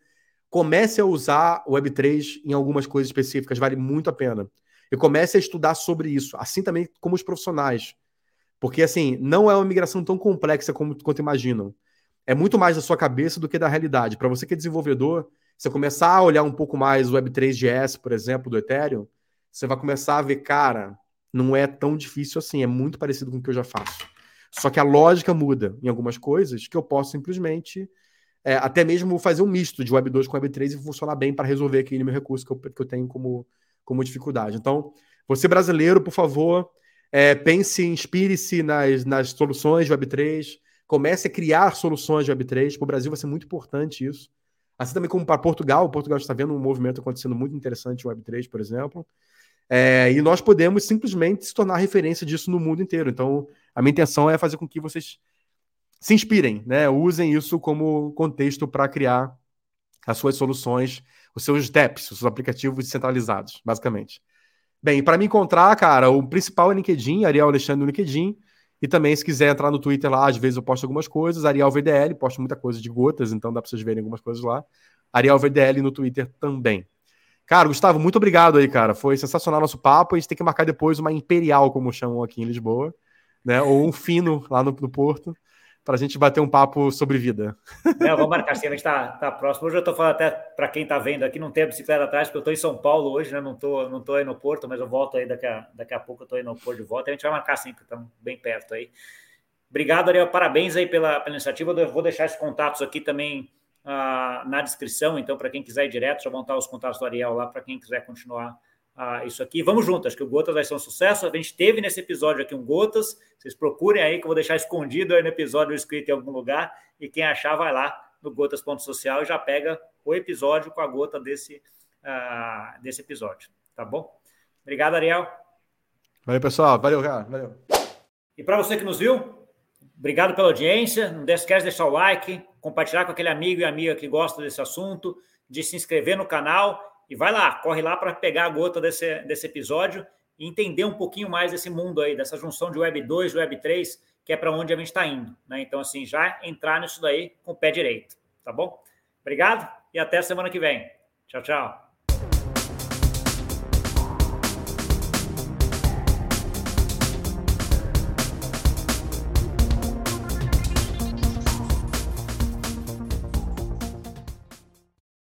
comece a usar o Web3 em algumas coisas específicas, vale muito a pena. E comece a estudar sobre isso, assim também como os profissionais. Porque, assim, não é uma migração tão complexa como, quanto imaginam. É muito mais da sua cabeça do que da realidade. Para você que é desenvolvedor, você começar a olhar um pouco mais o Web3.js, por exemplo, do Ethereum, você vai começar a ver, cara, não é tão difícil assim, é muito parecido com o que eu já faço. Só que a lógica muda em algumas coisas que eu posso simplesmente é, até mesmo fazer um misto de Web 2 com Web 3 e funcionar bem para resolver aquele meu recurso que eu, que eu tenho como, como dificuldade. Então, você brasileiro, por favor, é, pense, inspire-se nas, nas soluções de Web 3, comece a criar soluções de Web 3. Para o Brasil vai ser muito importante isso. Assim também como para Portugal, Portugal está vendo um movimento acontecendo muito interessante em Web3, por exemplo. É, e nós podemos simplesmente se tornar referência disso no mundo inteiro. Então, a minha intenção é fazer com que vocês se inspirem, né? Usem isso como contexto para criar as suas soluções, os seus DApps, os seus aplicativos descentralizados, basicamente. Bem, para me encontrar, cara, o principal é LinkedIn, Ariel Alexandre no LinkedIn. E também, se quiser entrar no Twitter lá, às vezes eu posto algumas coisas. Ariel VDL, posto muita coisa de gotas, então dá para vocês verem algumas coisas lá. Ariel VDL no Twitter também. Cara, Gustavo, muito obrigado aí, cara. Foi sensacional nosso papo. A gente tem que marcar depois uma imperial, como chamam aqui em Lisboa, né? Ou um fino lá no, no Porto para a gente bater um papo sobre vida. É, vamos marcar sim, a gente está tá próximo. Hoje eu estou falando até para quem está vendo aqui, não tem a bicicleta atrás, porque eu estou em São Paulo hoje, né? Não estou não tô aí no Porto, mas eu volto aí daqui a, daqui a pouco, eu estou aí no Porto de volta. A gente vai marcar sim, porque estamos bem perto aí. Obrigado, Ariel. Parabéns aí pela, pela iniciativa. Eu vou deixar esses contatos aqui também ah, na descrição, então, para quem quiser ir direto, só montar os contatos do Ariel lá, para quem quiser continuar ah, isso aqui. Vamos juntos, acho que o Gotas vai ser um sucesso. A gente teve nesse episódio aqui um Gotas, vocês procurem aí, que eu vou deixar escondido aí no episódio escrito em algum lugar, e quem achar vai lá no gotas.social e já pega o episódio com a gota desse, ah, desse episódio, tá bom? Obrigado, Ariel. Valeu, pessoal. Valeu, cara. Valeu. E para você que nos viu, obrigado pela audiência. Não esquece de deixar o like, compartilhar com aquele amigo e amiga que gosta desse assunto, de se inscrever no canal e vai lá, corre lá para pegar a gota desse, desse episódio e entender um pouquinho mais desse mundo aí, dessa junção de Web 2 e Web 3, que é para onde a gente está indo. Né? Então, assim, já entrar nisso daí com o pé direito, tá bom? Obrigado e até semana que vem. Tchau, tchau.